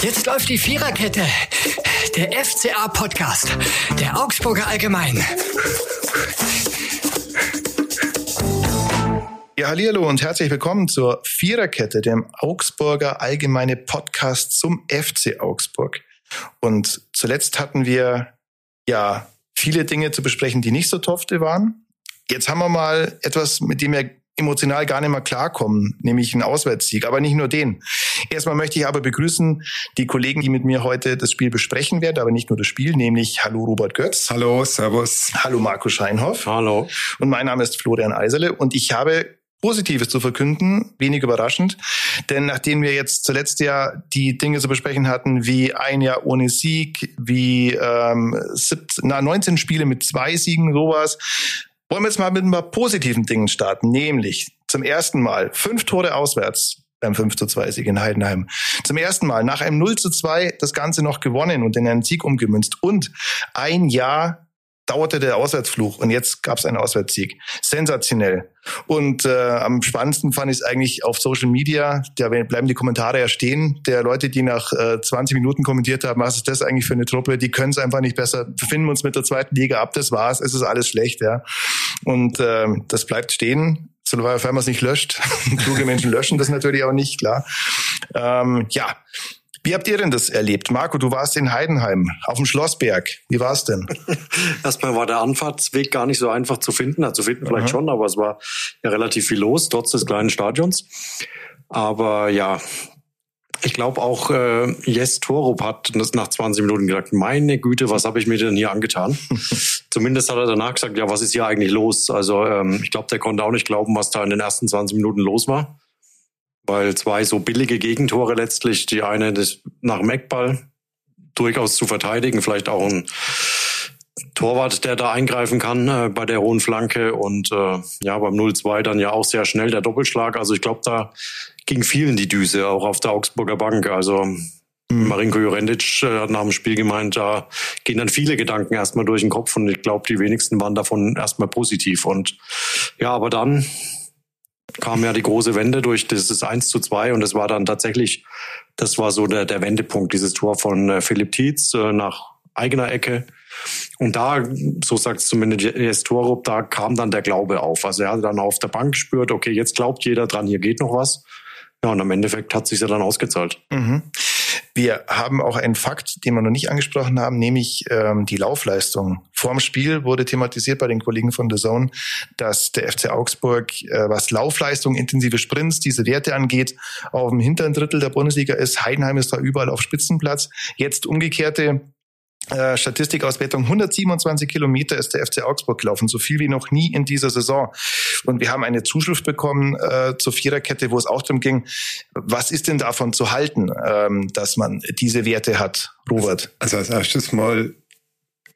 Jetzt läuft die Viererkette. Der FCA-Podcast. Der Augsburger Allgemein. Ja, hallo und herzlich willkommen zur Viererkette, dem Augsburger Allgemeine Podcast zum FC Augsburg. Und zuletzt hatten wir ja viele Dinge zu besprechen, die nicht so tofte waren. Jetzt haben wir mal etwas, mit dem wir emotional gar nicht mehr klarkommen, nämlich einen Auswärtssieg. Aber nicht nur den. Erstmal möchte ich aber begrüßen die Kollegen, die mit mir heute das Spiel besprechen werden, aber nicht nur das Spiel, nämlich Hallo Robert Götz. Hallo, Servus. Hallo Marco Scheinhoff. Hallo. Und mein Name ist Florian Eiserle und ich habe Positives zu verkünden, wenig überraschend. Denn nachdem wir jetzt zuletzt ja die Dinge zu besprechen hatten, wie ein Jahr ohne Sieg, wie ähm, 17, na, 19 Spiele mit zwei Siegen, sowas, wollen wir jetzt mal mit ein paar positiven Dingen starten, nämlich zum ersten Mal fünf Tore auswärts beim 5 zu 2 Sieg in Heidenheim. Zum ersten Mal nach einem 0 zu 2 das Ganze noch gewonnen und in einen Sieg umgemünzt und ein Jahr dauerte der Auswärtsfluch und jetzt gab es einen Auswärtssieg. Sensationell. Und äh, am spannendsten fand ich es eigentlich auf Social Media, da bleiben die Kommentare ja stehen, der Leute, die nach äh, 20 Minuten kommentiert haben, was ist das eigentlich für eine Truppe, die können es einfach nicht besser, finden uns mit der zweiten Liga ab, das war's, es ist alles schlecht, ja. Und äh, das bleibt stehen, sofern man es nicht löscht. Kluge Menschen löschen das natürlich auch nicht, klar. Ähm, ja, wie habt ihr denn das erlebt? Marco, du warst in Heidenheim auf dem Schlossberg. Wie war es denn? Erstmal war der Anfahrtsweg gar nicht so einfach zu finden. Also zu finden vielleicht Aha. schon, aber es war ja relativ viel los, trotz des kleinen Stadions. Aber ja, ich glaube auch äh, Jes Torup hat nach 20 Minuten gesagt, meine Güte, was habe ich mir denn hier angetan? Zumindest hat er danach gesagt, ja, was ist hier eigentlich los? Also ähm, ich glaube, der konnte auch nicht glauben, was da in den ersten 20 Minuten los war weil zwei so billige Gegentore letztlich, die eine nach dem Eckball durchaus zu verteidigen, vielleicht auch ein Torwart, der da eingreifen kann äh, bei der hohen Flanke und äh, ja, beim 0-2 dann ja auch sehr schnell der Doppelschlag. Also ich glaube, da ging vielen die Düse, auch auf der Augsburger Bank. Also mhm. Marinko Jurendic äh, hat nach dem Spiel gemeint, da gehen dann viele Gedanken erstmal durch den Kopf und ich glaube, die wenigsten waren davon erstmal positiv. Und ja, aber dann kam ja die große Wende durch dieses 1 zu 2 und es war dann tatsächlich, das war so der, der Wendepunkt, dieses Tor von äh, Philipp Tietz äh, nach eigener Ecke. Und da, so sagt es zumindest Jes Torup, da kam dann der Glaube auf. Also er hat dann auf der Bank gespürt, okay, jetzt glaubt jeder dran, hier geht noch was. Ja, und am Endeffekt hat sich ja dann ausgezahlt. Mhm. Wir haben auch einen Fakt, den wir noch nicht angesprochen haben, nämlich ähm, die Laufleistung. Vorm Spiel wurde thematisiert bei den Kollegen von The Zone, dass der FC Augsburg, äh, was Laufleistung, intensive Sprints, diese Werte angeht, auf dem hinteren Drittel der Bundesliga ist. Heidenheim ist da überall auf Spitzenplatz. Jetzt umgekehrte Statistikauswertung 127 Kilometer ist der FC Augsburg gelaufen, so viel wie noch nie in dieser Saison. Und wir haben eine Zuschrift bekommen äh, zur Viererkette, wo es auch darum ging, was ist denn davon zu halten, ähm, dass man diese Werte hat, Robert? Also als erstes mal,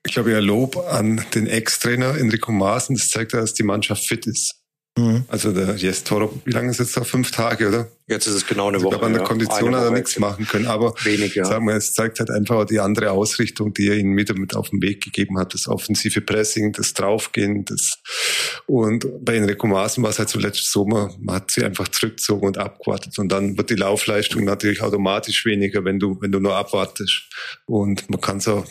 ich glaube ja Lob an den Ex-Trainer Enrico Maaßen, das zeigt ja, dass die Mannschaft fit ist. Mhm. Also der Jes Toro, wie lange ist es jetzt da? Fünf Tage, oder? Jetzt ist es genau eine also Woche. Ich glaube, an der Kondition hat er nichts machen können, aber wenig, ja. sagen wir, es zeigt halt einfach die andere Ausrichtung, die er ihnen wieder mit auf den Weg gegeben hat. Das offensive Pressing, das Draufgehen, das und bei Enrico Maaßen war es halt so letztes Sommer, man hat sie einfach zurückgezogen und abgewartet und dann wird die Laufleistung natürlich automatisch weniger, wenn du, wenn du nur abwartest. Und man kann es auch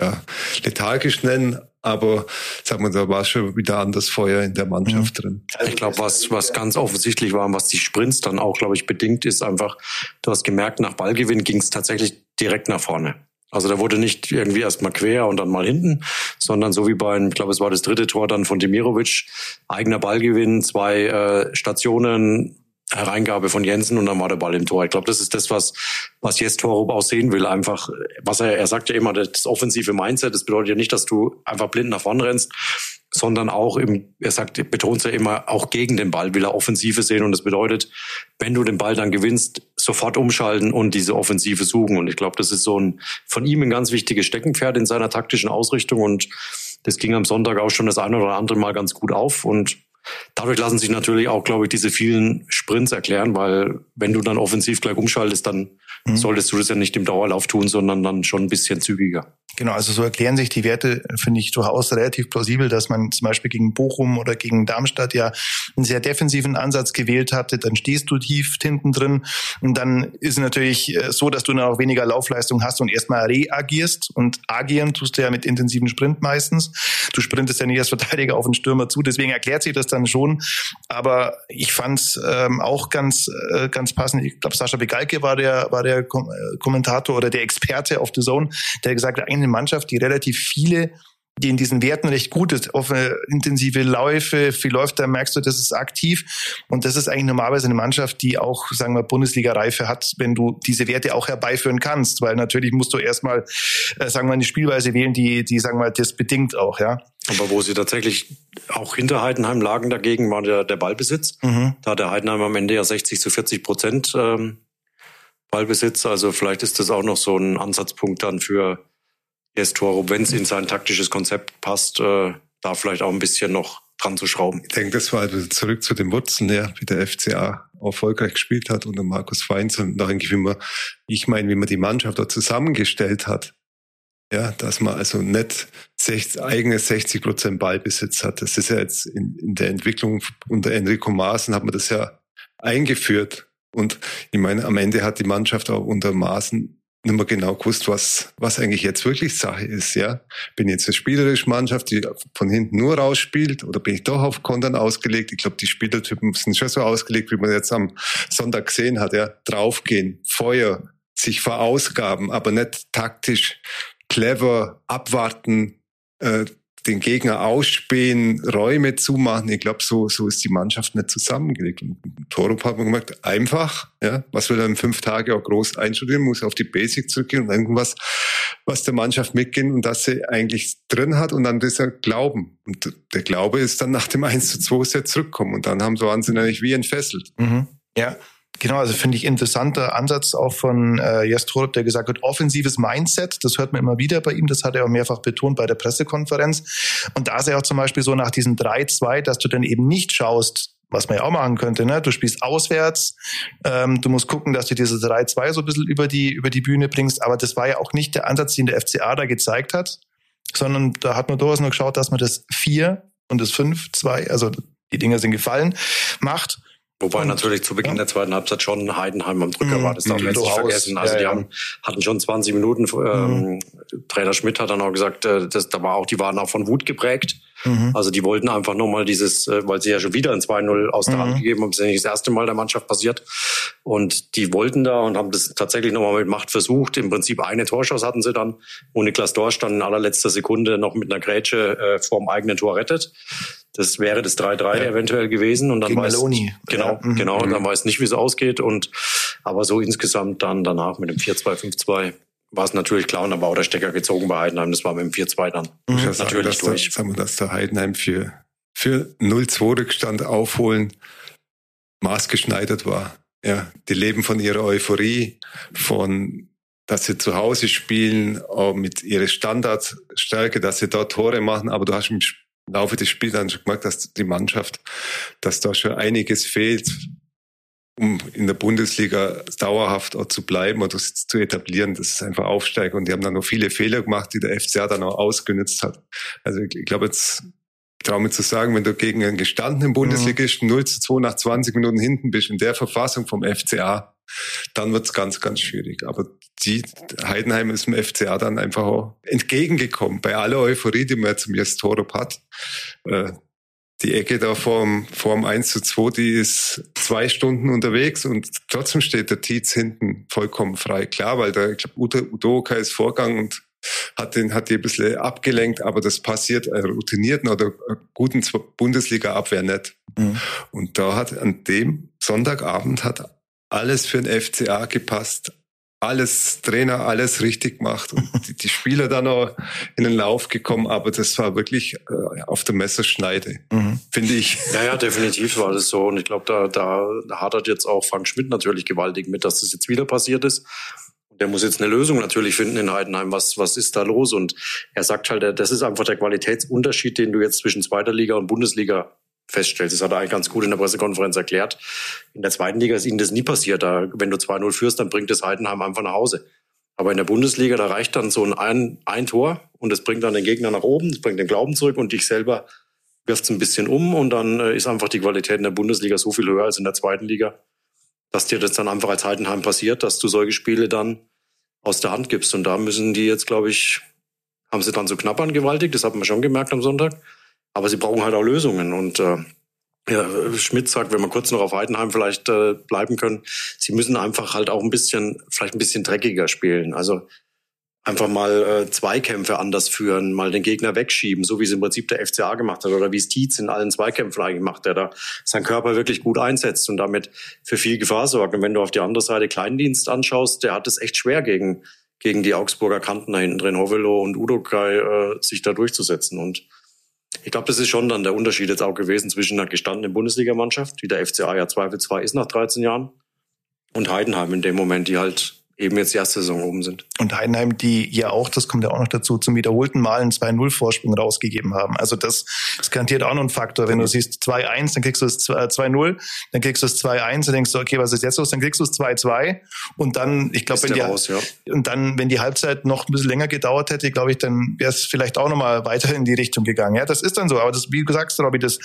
ja, lethargisch nennen, aber sagen wir, da war schon wieder anders Feuer in der Mannschaft mhm. drin. Ich glaube, was, was ganz offensichtlich war und was die Sprints dann auch, glaube ich, bedingt ist einfach, du hast gemerkt, nach Ballgewinn ging es tatsächlich direkt nach vorne. Also da wurde nicht irgendwie erstmal quer und dann mal hinten, sondern so wie beim, ich glaube, es war das dritte Tor dann von Demirovic, eigener Ballgewinn, zwei äh, Stationen, Hereingabe von Jensen und dann war der Ball im Tor. Ich glaube, das ist das, was, was jetzt Torup auch sehen will. Einfach, was er, er sagt ja immer, das offensive Mindset, das bedeutet ja nicht, dass du einfach blind nach vorne rennst, sondern auch im, er sagt, betont ja immer, auch gegen den Ball will er Offensive sehen und das bedeutet, wenn du den Ball dann gewinnst, sofort umschalten und diese Offensive suchen. Und ich glaube, das ist so ein, von ihm ein ganz wichtiges Steckenpferd in seiner taktischen Ausrichtung und das ging am Sonntag auch schon das eine oder andere Mal ganz gut auf und Dadurch lassen sich natürlich auch, glaube ich, diese vielen Sprints erklären, weil wenn du dann offensiv gleich umschaltest, dann mhm. solltest du das ja nicht im Dauerlauf tun, sondern dann schon ein bisschen zügiger. Genau, also so erklären sich die Werte, finde ich durchaus relativ plausibel, dass man zum Beispiel gegen Bochum oder gegen Darmstadt ja einen sehr defensiven Ansatz gewählt hatte. Dann stehst du tief hinten drin und dann ist natürlich äh, so, dass du dann auch weniger Laufleistung hast und erstmal reagierst und agieren tust du ja mit intensiven Sprint meistens. Du sprintest ja nicht als Verteidiger auf den Stürmer zu, deswegen erklärt sich das dann schon. Aber ich fand es ähm, auch ganz, äh, ganz passend. Ich glaube, Sascha Begalke war der, war der Kom äh, Kommentator oder der Experte auf The Zone, der gesagt hat, eigentlich Mannschaft, die relativ viele die in diesen Werten recht gut ist, auf intensive Läufe, viel läuft, da merkst du, das ist aktiv. Und das ist eigentlich normalerweise eine Mannschaft, die auch, sagen wir, Bundesliga-Reife hat, wenn du diese Werte auch herbeiführen kannst. Weil natürlich musst du erstmal, äh, sagen wir, eine Spielweise wählen, die, die, sagen wir, das bedingt auch, ja. Aber wo sie tatsächlich auch hinter Heidenheim lagen dagegen, war der, der Ballbesitz. Mhm. Da hat der Heidenheim am Ende ja 60 zu 40 Prozent ähm, Ballbesitz. Also vielleicht ist das auch noch so ein Ansatzpunkt dann für Torup, wenn es in sein taktisches Konzept passt, äh, da vielleicht auch ein bisschen noch dran zu schrauben. Ich denke, das war also zurück zu den Wurzeln, ja, wie der FCA erfolgreich gespielt hat unter Markus Feinz und da denke ich, wie man, ich meine, wie man die Mannschaft dort zusammengestellt hat. Ja, dass man also nicht 60, eigene 60 Prozent Ballbesitz hat. Das ist ja jetzt in, in der Entwicklung unter Enrico Maaßen hat man das ja eingeführt. Und ich meine, am Ende hat die Mannschaft auch unter Maaßen nicht mehr genau gewusst, was, was eigentlich jetzt wirklich Sache ist, ja. Bin jetzt eine spielerische Mannschaft, die von hinten nur rausspielt, oder bin ich doch auf Kontern ausgelegt? Ich glaube, die Spielertypen sind schon so ausgelegt, wie man jetzt am Sonntag gesehen hat, ja. Draufgehen, Feuer, sich verausgaben, aber nicht taktisch clever abwarten, äh, den Gegner ausspähen, Räume zumachen. Ich glaube, so, so ist die Mannschaft nicht zusammengelegt. Und Torup hat man gemerkt, einfach, ja, was er in fünf Tage auch groß einstudieren, muss auf die Basic zurückgehen und irgendwas, was der Mannschaft mitgehen und dass sie eigentlich drin hat und dann dieser Glauben. Und der Glaube ist dann nach dem 1 zu 2 sehr zurückkommen und dann haben sie wahnsinnig wie entfesselt. Mhm. Ja, Genau, also finde ich interessanter Ansatz auch von äh, Jastrob, der gesagt hat, offensives Mindset, das hört man immer wieder bei ihm, das hat er auch mehrfach betont bei der Pressekonferenz. Und da ist er auch zum Beispiel so nach diesem 3-2, dass du dann eben nicht schaust, was man ja auch machen könnte, ne? Du spielst auswärts, ähm, du musst gucken, dass du diese 3-2 so ein bisschen über die, über die Bühne bringst, aber das war ja auch nicht der Ansatz, den der FCA da gezeigt hat, sondern da hat man durchaus nur geschaut, dass man das 4 und das 5-2, also die Dinger sind gefallen, macht Wobei und, natürlich zu Beginn ja. der zweiten Halbzeit schon Heidenheim am Drücker mhm. war. Das darf man jetzt nicht vergessen. Also ja, die haben, hatten schon 20 Minuten. Ähm, mhm. Trainer Schmidt hat dann auch gesagt, äh, das, da war auch, die waren auch von Wut geprägt. Mhm. Also die wollten einfach nochmal dieses, äh, weil sie ja schon wieder ein 2-0 aus der Hand mhm. gegeben haben, das ist ja nicht das erste Mal der Mannschaft passiert. Und die wollten da und haben das tatsächlich nochmal mit Macht versucht. Im Prinzip eine Torschuss hatten sie dann, wo Niklas Dorsch dann in allerletzter Sekunde noch mit einer Grätsche äh, vorm eigenen Tor rettet. Das wäre das 3-3 ja. eventuell gewesen und dann Gegen weiß Maloney. genau, ja. mhm. genau, und dann weiß nicht, wie es ausgeht und aber so insgesamt dann danach mit dem 4-2-5-2 war es natürlich klar und dann war auch der Stecker gezogen bei Heidenheim. Das war mit dem 4-2 dann mhm. natürlich sagen, dass durch. Der, sagen wir, dass der Heidenheim für, für 0-2 Rückstand aufholen maßgeschneidert war. Ja, die leben von ihrer Euphorie, von dass sie zu Hause spielen, auch mit ihrer Standardstärke, dass sie dort Tore machen, aber du hast im Laufe des Spiels dann schon gemerkt, dass die Mannschaft, dass da schon einiges fehlt, um in der Bundesliga dauerhaft zu bleiben oder zu etablieren. Das ist einfach Aufsteiger und die haben dann noch viele Fehler gemacht, die der FCA dann auch ausgenutzt hat. Also ich glaube jetzt, ich traue mir zu sagen, wenn du gegen einen gestandenen Bundesligisten 0 zu 2 nach 20 Minuten hinten bist, in der Verfassung vom FCA, dann wird's ganz, ganz schwierig. Aber die Heidenheim ist dem FCA dann einfach auch entgegengekommen. Bei aller Euphorie, die man jetzt im Torup hat. Äh, die Ecke da vorm, vorm 1 zu 2, die ist zwei Stunden unterwegs und trotzdem steht der Tietz hinten vollkommen frei. Klar, weil da, ich glaube, Udoka ist Vorgang und hat den, hat die ein bisschen abgelenkt, aber das passiert äh, routinierten oder guten Bundesliga-Abwehr nicht. Mhm. Und da hat an dem Sonntagabend hat alles für den FCA gepasst. Alles Trainer, alles richtig gemacht und die, die Spieler dann auch in den Lauf gekommen, aber das war wirklich äh, auf der Messerschneide, mhm. finde ich. Ja, ja, definitiv war das so und ich glaube, da, da, hadert jetzt auch Frank Schmidt natürlich gewaltig mit, dass das jetzt wieder passiert ist der muss jetzt eine Lösung natürlich finden in Heidenheim. Was, was ist da los? Und er sagt halt, das ist einfach der Qualitätsunterschied, den du jetzt zwischen zweiter Liga und Bundesliga feststellst. Das hat er eigentlich ganz gut in der Pressekonferenz erklärt. In der zweiten Liga ist ihnen das nie passiert. Da, wenn du 2-0 führst, dann bringt das Heidenheim einfach nach Hause. Aber in der Bundesliga, da reicht dann so ein, ein Tor und das bringt dann den Gegner nach oben, das bringt den Glauben zurück und dich selber wirft es ein bisschen um und dann äh, ist einfach die Qualität in der Bundesliga so viel höher als in der zweiten Liga, dass dir das dann einfach als Heidenheim passiert, dass du solche Spiele dann aus der Hand gibst. Und da müssen die jetzt, glaube ich, haben sie dann so knapp angewaltigt, das hat man schon gemerkt am Sonntag. Aber sie brauchen halt auch Lösungen. Und äh, ja, Schmidt sagt, wenn wir kurz noch auf Heidenheim vielleicht äh, bleiben können, sie müssen einfach halt auch ein bisschen, vielleicht ein bisschen dreckiger spielen. Also einfach mal äh, Zweikämpfe anders führen, mal den Gegner wegschieben, so wie es im Prinzip der FCA gemacht hat oder wie es Tietz in allen Zweikämpfen eigentlich macht, der da seinen Körper wirklich gut einsetzt und damit für viel Gefahr sorgt. Und wenn du auf die andere Seite Kleindienst anschaust, der hat es echt schwer gegen, gegen die Augsburger Kanten da hinten drin, Hovelo und Udokai, äh, sich da durchzusetzen. Und ich glaube, das ist schon dann der Unterschied jetzt auch gewesen zwischen einer gestandenen Bundesligamannschaft, wie der FCA ja zweifelsfrei ist nach 13 Jahren, und Heidenheim in dem Moment, die halt eben jetzt die erste Saison oben sind. Und Heidenheim, die ja auch, das kommt ja auch noch dazu, zum wiederholten Mal einen 2-0-Vorsprung rausgegeben haben. Also das, das garantiert auch noch ein Faktor. Wenn du siehst 2-1, dann kriegst du es 2-0, dann kriegst du es 2-1, dann denkst du, okay, was ist jetzt los? Dann kriegst du es 2-2 und dann, ich glaube, wenn die, raus, ja. und dann, wenn die Halbzeit noch ein bisschen länger gedauert hätte, glaube ich, dann wäre es vielleicht auch nochmal weiter in die Richtung gegangen. Ja, das ist dann so. Aber das, wie du sagst, Robby, das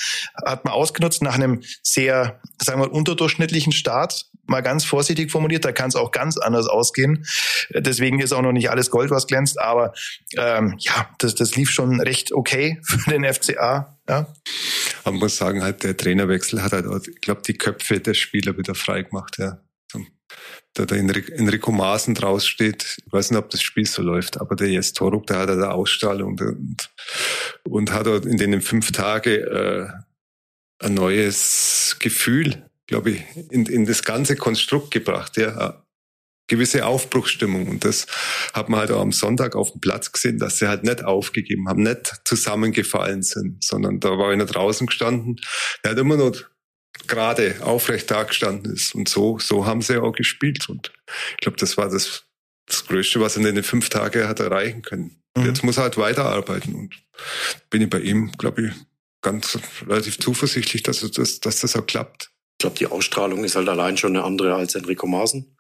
hat man ausgenutzt nach einem sehr, sagen wir, unterdurchschnittlichen Start mal ganz vorsichtig formuliert, da kann es auch ganz anders ausgehen. Deswegen ist auch noch nicht alles Gold, was glänzt, aber ähm, ja, das, das lief schon recht okay für den FCA. Ja. Man muss sagen, halt der Trainerwechsel hat halt, ich glaube, die Köpfe der Spieler wieder frei gemacht. Ja. Da der Enrico Maaßen draus steht, ich weiß nicht, ob das Spiel so läuft, aber der Jes Toruk, der hat eine Ausstrahlung und, und hat in den fünf Tagen äh, ein neues Gefühl glaube ich, in, in das ganze Konstrukt gebracht, ja. Gewisse Aufbruchsstimmung. Und das hat man halt auch am Sonntag auf dem Platz gesehen, dass sie halt nicht aufgegeben haben, nicht zusammengefallen sind, sondern da war einer draußen gestanden, der hat immer noch gerade aufrecht da gestanden ist. Und so, so haben sie auch gespielt. Und ich glaube, das war das, das Größte, was er in den fünf Tagen hat erreichen können. Mhm. Jetzt muss er halt weiterarbeiten. Und bin ich bei ihm, glaube ich, ganz relativ zuversichtlich, dass das, dass das auch klappt. Ich glaube, die Ausstrahlung ist halt allein schon eine andere als Enrico Maaßen.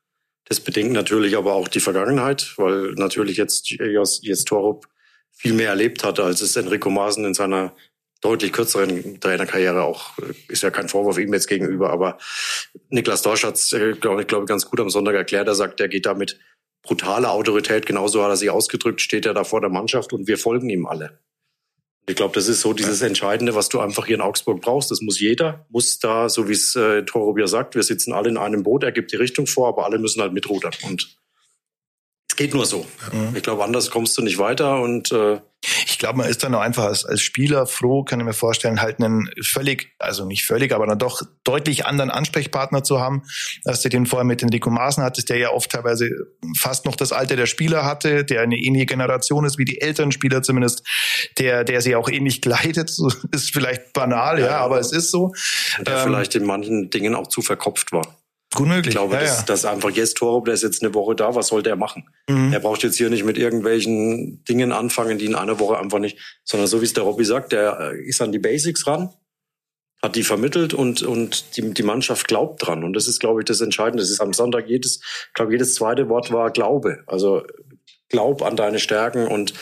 Das bedingt natürlich aber auch die Vergangenheit, weil natürlich jetzt, jetzt Torup viel mehr erlebt hat, als es Enrico Maaßen in seiner deutlich kürzeren Trainerkarriere auch, äh, ist ja kein Vorwurf ihm jetzt gegenüber, aber Niklas Dorsch hat es, äh, glaube ich, glaub, ganz gut am Sonntag erklärt. Er sagt, er geht da mit brutaler Autorität, genauso hat er sich ausgedrückt, steht er da vor der Mannschaft und wir folgen ihm alle. Ich glaube, das ist so dieses Entscheidende, was du einfach hier in Augsburg brauchst. Das muss jeder, muss da, so wie es äh, Toro sagt, wir sitzen alle in einem Boot, er gibt die Richtung vor, aber alle müssen halt mitrudern. Und es geht nur so. Mhm. Ich glaube, anders kommst du nicht weiter und äh, ich glaube, man ist dann auch einfach als, als Spieler froh, kann ich mir vorstellen, halt einen völlig, also nicht völlig, aber dann doch deutlich anderen Ansprechpartner zu haben, als du den vorher mit Enrico Maaßen hattest, der ja oft teilweise fast noch das Alter der Spieler hatte, der eine ähnliche Generation ist wie die älteren Spieler zumindest, der, der sie auch ähnlich gleitet, so, ist vielleicht banal, ja, ja aber es ist so. Der ähm, vielleicht in manchen Dingen auch zu verkopft war. Gut möglich. Ich glaube, ja, dass, ja. dass einfach jetzt Torup, der ist jetzt eine Woche da, was soll der machen? Mhm. Er braucht jetzt hier nicht mit irgendwelchen Dingen anfangen, die in einer Woche einfach nicht, sondern so wie es der Robby sagt, der äh, ist an die Basics ran, hat die vermittelt und, und die, die Mannschaft glaubt dran. Und das ist, glaube ich, das Entscheidende. Das ist am Sonntag jedes, ich glaube, jedes zweite Wort war Glaube. Also glaub an deine Stärken und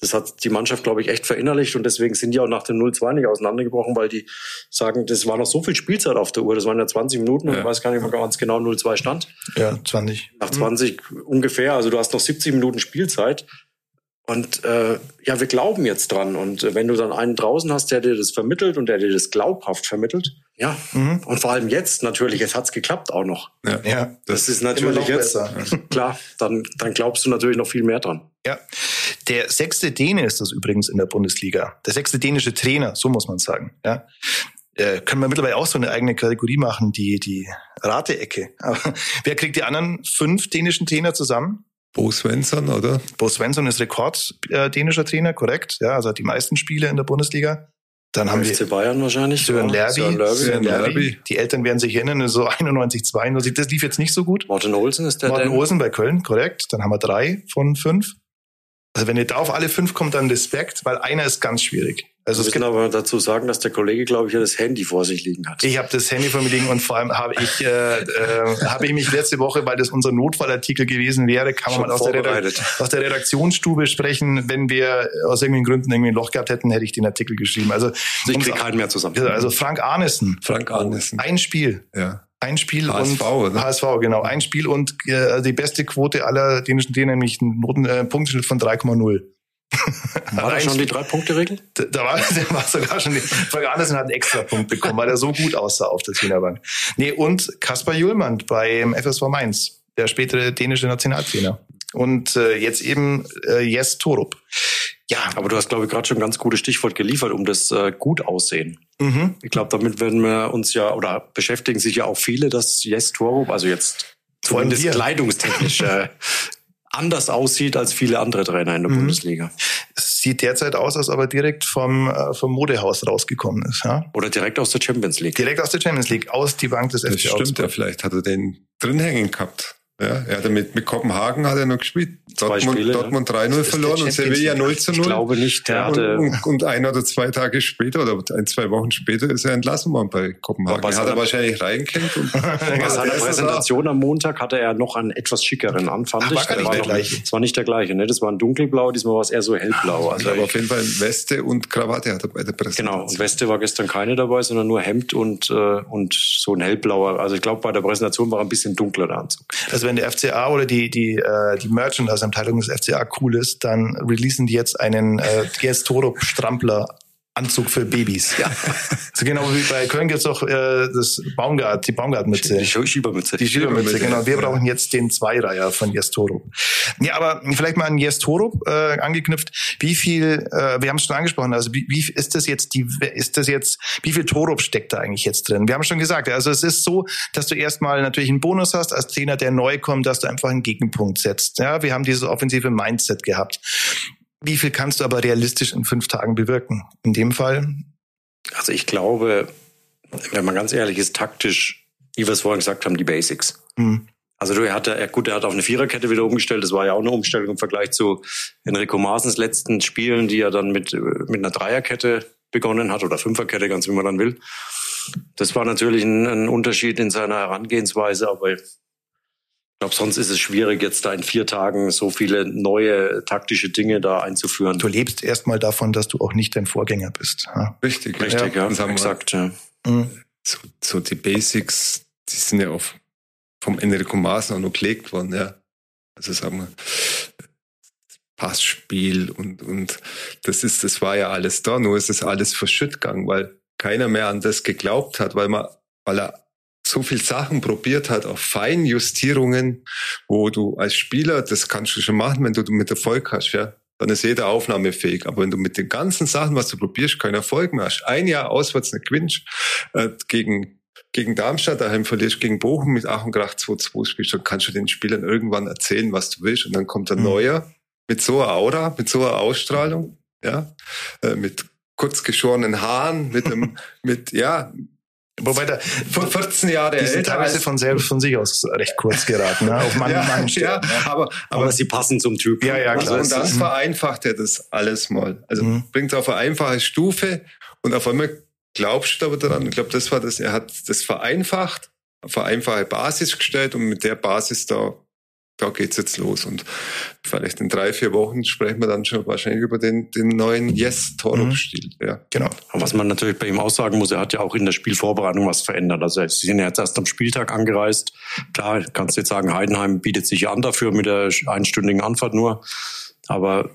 das hat die Mannschaft, glaube ich, echt verinnerlicht und deswegen sind die auch nach dem 0-2 nicht auseinandergebrochen, weil die sagen, das war noch so viel Spielzeit auf der Uhr, das waren ja 20 Minuten und ja. ich weiß gar nicht mehr ganz genau 0-2 stand. Ja, 20. Nach 20 mhm. ungefähr, also du hast noch 70 Minuten Spielzeit und äh, ja, wir glauben jetzt dran und äh, wenn du dann einen draußen hast, der dir das vermittelt und der dir das glaubhaft vermittelt, ja, mhm. und vor allem jetzt natürlich, jetzt hat's geklappt auch noch. Ja, ja das, das ist natürlich jetzt besser. klar, dann, dann glaubst du natürlich noch viel mehr dran. Ja, der sechste Däne ist das übrigens in der Bundesliga. Der sechste dänische Trainer, so muss man sagen. Ja, äh, können wir mittlerweile auch so eine eigene Kategorie machen, die die Rateecke. wer kriegt die anderen fünf dänischen Trainer zusammen? Bo Svensson, oder? Bo Svensson ist Rekord äh, dänischer Trainer, korrekt. Ja, also hat die meisten Spiele in der Bundesliga. Dann haben FC wir Bayern wahrscheinlich. Sören Lerby. Sören Lerby. Die Eltern werden sich erinnern, so 91, 92. Das lief jetzt nicht so gut. Martin Olsen ist der. Martin Olsen bei Köln, korrekt. Dann haben wir drei von fünf. Also wenn ihr da auf alle fünf kommt, dann Respekt, weil einer ist ganz schwierig. Also wir müssen aber dazu sagen, dass der Kollege, glaube ich, ja das Handy vor sich liegen hat. Ich habe das Handy vor mir liegen und vor allem habe ich, äh, äh, habe ich mich letzte Woche, weil das unser Notfallartikel gewesen wäre, kann man mal aus der, aus der, Redaktionsstube sprechen. Wenn wir aus irgendwelchen Gründen irgendwie ein Loch gehabt hätten, hätte ich den Artikel geschrieben. Also, also ich kriege keinen mehr zusammen. Also Frank Arnissen. Frank Arnissen. Ein Spiel. Ja. Ein Spiel HSV, und oder? HSV, genau. Ein Spiel und äh, die beste Quote aller dänischen Trainer, nämlich einen Noten, äh, Punkteschnitt von 3,0. War da schon die Drei-Punkte-Regel? Da, da war, da war sogar schon die. Frank Andersen hat einen extra Punkt bekommen, weil er so gut aussah auf der Trainerbank. Nee, und Kaspar Julmann beim FSV Mainz, der spätere dänische Nationaltrainer. Und äh, jetzt eben äh, Jes Torup. Ja. Aber du hast, glaube ich, gerade schon ein ganz gutes Stichwort geliefert, um das äh, gut aussehen. Mhm. Ich glaube, damit werden wir uns ja, oder beschäftigen sich ja auch viele, dass Jes Torup, also jetzt zumindest kleidungstechnisch äh, anders aussieht als viele andere Trainer in der mhm. Bundesliga. Es sieht derzeit aus, als ob er direkt vom, äh, vom Modehaus rausgekommen ist. Ja? Oder direkt aus der Champions League. Direkt aus der Champions League, aus die Bank des das FC Stimmt ja, vielleicht hat er den drin hängen gehabt. Ja, er hat mit, mit Kopenhagen hat er noch gespielt. Dortmund, Spiele, Dortmund 3-0 verloren und Sevilla 0 zu 0. Ich glaube nicht. Der hatte und, und, ein oder zwei Tage später oder ein, zwei Wochen später ist er entlassen worden bei Kopenhagen. Er hat er wahrscheinlich reinkennt. Und bei seiner Präsentation am Montag hatte er noch einen etwas schickeren an, fand Ach, ich. War, war der gleiche. Es war nicht der gleiche. Ne? Das war ein dunkelblau, diesmal war es eher so hellblau. Also aber auf jeden Fall Weste und Krawatte hat er bei der Präsentation. Genau, und Weste war gestern keine dabei, sondern nur Hemd und, äh, und so ein hellblauer. Also ich glaube, bei der Präsentation war ein bisschen dunkler der Anzug. Also wenn der FCA oder die, die, äh, die Merchandise-Abteilung des FCA cool ist, dann releasen die jetzt einen äh, Ges Toro Strampler Anzug für Babys. Ja. so genau wie bei Köln gibt's doch äh, das Baumgart, die Baumgartmütze. Die Schiebermütze. Die Schiebermütze, genau. Wir brauchen jetzt den Zweireiher von Jestoro. Ja, aber vielleicht mal an Jestoro äh, angeknüpft. Wie viel, äh, wir haben es schon angesprochen, also wie, wie ist das jetzt die, ist das jetzt, wie viel Torup steckt da eigentlich jetzt drin? Wir haben schon gesagt, also es ist so, dass du erstmal natürlich einen Bonus hast als Trainer, der neu kommt, dass du einfach einen Gegenpunkt setzt. Ja, wir haben dieses offensive Mindset gehabt. Wie viel kannst du aber realistisch in fünf Tagen bewirken? In dem Fall? Also ich glaube, wenn man ganz ehrlich ist, taktisch, wie wir es vorhin gesagt haben, die Basics. Mhm. Also du, er hat, er, gut, er hat auf eine Viererkette wieder umgestellt. Das war ja auch eine Umstellung im Vergleich zu Enrico Maasens letzten Spielen, die er dann mit, mit einer Dreierkette begonnen hat oder Fünferkette, ganz wie man dann will. Das war natürlich ein, ein Unterschied in seiner Herangehensweise, aber ich glaube, sonst ist es schwierig, jetzt da in vier Tagen so viele neue taktische Dinge da einzuführen. Du lebst erstmal davon, dass du auch nicht dein Vorgänger bist. Ja? Richtig, richtig, ja, ja exakt. Ja. Mhm. So, so, die Basics, die sind ja auf, vom Enrico Maaßen auch noch gelegt worden, ja. Also sagen wir, Passspiel und, und das ist, das war ja alles da, nur ist das alles verschütt gegangen, weil keiner mehr an das geglaubt hat, weil man, weil er so viel Sachen probiert hat, auf Feinjustierungen, wo du als Spieler, das kannst du schon machen, wenn du mit Erfolg hast, ja. Dann ist jeder aufnahmefähig. Aber wenn du mit den ganzen Sachen, was du probierst, keinen Erfolg mehr hast, ein Jahr auswärts nicht gewinnst, äh, gegen, gegen Darmstadt daheim verlierst, gegen Bochum mit Ach und Krach 2-2 spielst, dann kannst du den Spielern irgendwann erzählen, was du willst. Und dann kommt ein mhm. neuer mit so einer Aura, mit so einer Ausstrahlung, ja, äh, mit kurz geschorenen Haaren, mit einem, mit, ja, Wobei der 14 Jahre die sind teilweise von selbst von sich aus recht kurz geraten, ne? auf manchen, ja, ja, aber, aber, aber sie passen zum Typ. Ja, ja, klar. Also, und dann vereinfacht er das alles mal. Also mhm. bringt es auf eine einfache Stufe und auf einmal glaubst du aber daran. Ich glaube, das war das, er hat das vereinfacht, auf eine einfache Basis gestellt und mit der Basis da da geht's jetzt los. Und vielleicht in drei, vier Wochen sprechen wir dann schon wahrscheinlich über den, den neuen Yes-Torup-Stil. Mhm. Ja. Genau. Aber was man natürlich bei ihm aussagen muss, er hat ja auch in der Spielvorbereitung was verändert. Also sie sind ja jetzt erst am Spieltag angereist. Klar, kannst du jetzt sagen, Heidenheim bietet sich an dafür mit der einstündigen Anfahrt nur. Aber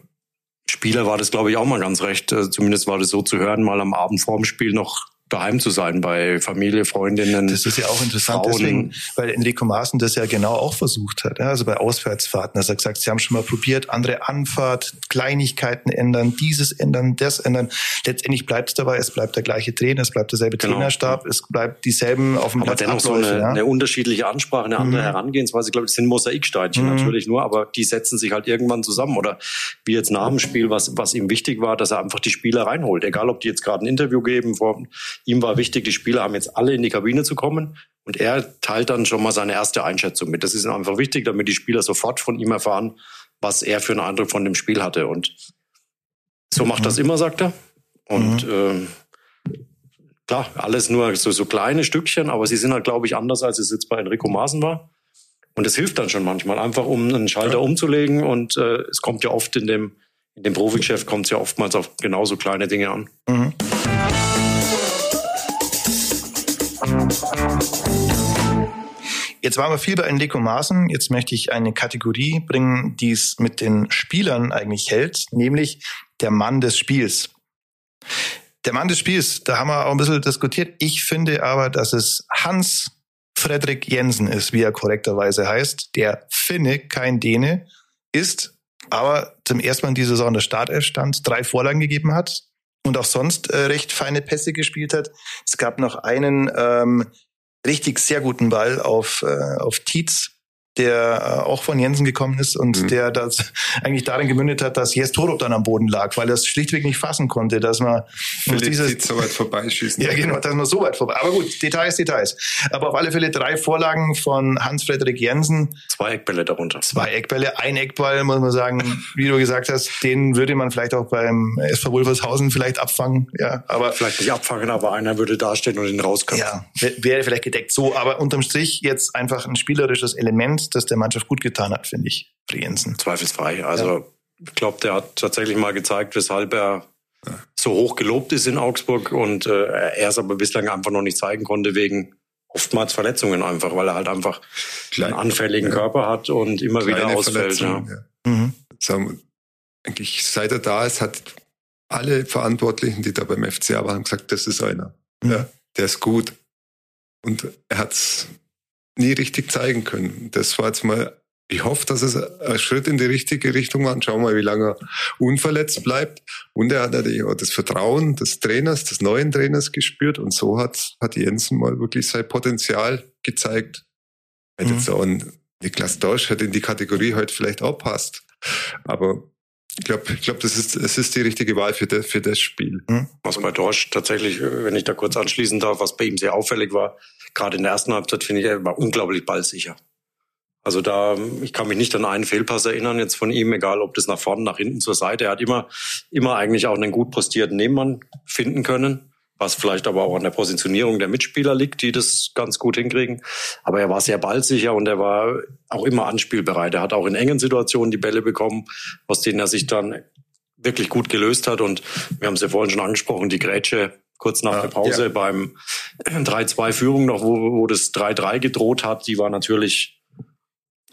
Spieler war das, glaube ich, auch mal ganz recht. Äh, zumindest war das so zu hören, mal am Abend vorm Spiel noch daheim zu sein bei Familie, Freundinnen. Das ist ja auch interessant, Frauen. deswegen, weil Enrico Maaßen das ja genau auch versucht hat. Also bei Auswärtsfahrten, dass er gesagt, sie haben schon mal probiert, andere Anfahrt, Kleinigkeiten ändern, dieses ändern, das ändern. Letztendlich bleibt es dabei, es bleibt der gleiche Trainer, es bleibt derselbe genau. Trainerstab, es bleibt dieselben auf dem aber Platz. dennoch Abläufe, so eine, ja? eine, unterschiedliche Ansprache, eine andere mhm. Herangehensweise. Ich glaube, das sind Mosaiksteinchen mhm. natürlich nur, aber die setzen sich halt irgendwann zusammen. Oder wie jetzt nach dem Spiel, was, was ihm wichtig war, dass er einfach die Spieler reinholt. Egal, ob die jetzt gerade ein Interview geben vor Ihm war wichtig, die Spieler haben jetzt alle in die Kabine zu kommen und er teilt dann schon mal seine erste Einschätzung mit. Das ist ihm einfach wichtig, damit die Spieler sofort von ihm erfahren, was er für einen Eindruck von dem Spiel hatte. Und so macht mhm. das immer, sagt er. Und mhm. äh, klar, alles nur so, so kleine Stückchen, aber sie sind halt, glaube ich, anders, als es jetzt bei Enrico Maaßen war. Und es hilft dann schon manchmal, einfach um einen Schalter ja. umzulegen. Und äh, es kommt ja oft in dem, in dem Profigeschäft kommt es ja oftmals auf genauso kleine Dinge an. Mhm. Jetzt waren wir viel bei Enrico Maaßen. Jetzt möchte ich eine Kategorie bringen, die es mit den Spielern eigentlich hält, nämlich der Mann des Spiels. Der Mann des Spiels, da haben wir auch ein bisschen diskutiert. Ich finde aber, dass es Hans Fredrik Jensen ist, wie er korrekterweise heißt. Der Finne, kein Däne, ist aber zum ersten Mal in dieser Saison der Startelf stand, drei Vorlagen gegeben hat und auch sonst äh, recht feine Pässe gespielt hat. Es gab noch einen ähm, richtig sehr guten Ball auf, äh, auf Tietz, der äh, auch von Jensen gekommen ist und mhm. der das eigentlich darin gemündet hat, dass Jes Torup dann am Boden lag, weil er es schlichtweg nicht fassen konnte, dass man dieses so weit vorbeischießen. Ja, genau, dass man so weit vorbei. Aber gut, Details, Details. Aber auf alle Fälle drei Vorlagen von Hans-Frederik Jensen. Zwei Eckbälle darunter. Zwei Eckbälle, ein Eckball, muss man sagen, wie du gesagt hast, den würde man vielleicht auch beim SV Wolfershausen vielleicht abfangen. Ja, aber vielleicht nicht abfangen, aber einer würde dastehen und ihn rauskommen. Ja, wäre vielleicht gedeckt so, aber unterm Strich jetzt einfach ein spielerisches Element das der Mannschaft gut getan hat, finde ich, für Jensen. Zweifelsfrei. Also ja. ich glaube, der hat tatsächlich mal gezeigt, weshalb er ja. so hoch gelobt ist in Augsburg und äh, er es aber bislang einfach noch nicht zeigen konnte wegen oftmals Verletzungen einfach, weil er halt einfach Kleine, einen anfälligen ja. Körper hat und immer Kleine wieder ausfällt. Ja. Mhm. So, eigentlich seit er da ist, hat alle Verantwortlichen, die da beim FCA waren, gesagt, das ist einer. Mhm. Ja, der ist gut. Und er hat's nie richtig zeigen können. Das war jetzt mal, ich hoffe, dass es ein Schritt in die richtige Richtung war. Und schauen wir mal, wie lange er unverletzt bleibt. Und er hat natürlich auch das Vertrauen des Trainers, des neuen Trainers gespürt. Und so hat, hat Jensen mal wirklich sein Potenzial gezeigt. Mhm. jetzt auch ein Niklas Dorsch hat in die Kategorie heute vielleicht auch passt. Aber ich glaube, ich glaub, das ist, es ist die richtige Wahl für, de, für das Spiel. Mhm. Was bei Dorsch tatsächlich, wenn ich da kurz anschließen darf, was bei ihm sehr auffällig war, gerade in der ersten Halbzeit finde ich, er war unglaublich ballsicher. Also da, ich kann mich nicht an einen Fehlpass erinnern jetzt von ihm, egal ob das nach vorne, nach hinten, zur Seite. Er hat immer, immer eigentlich auch einen gut postierten Nebenmann finden können, was vielleicht aber auch an der Positionierung der Mitspieler liegt, die das ganz gut hinkriegen. Aber er war sehr ballsicher und er war auch immer anspielbereit. Er hat auch in engen Situationen die Bälle bekommen, aus denen er sich dann wirklich gut gelöst hat. Und wir haben es ja vorhin schon angesprochen, die Grätsche kurz nach ja, der Pause ja. beim 3-2-Führung noch, wo, wo das 3-3 gedroht hat, die war natürlich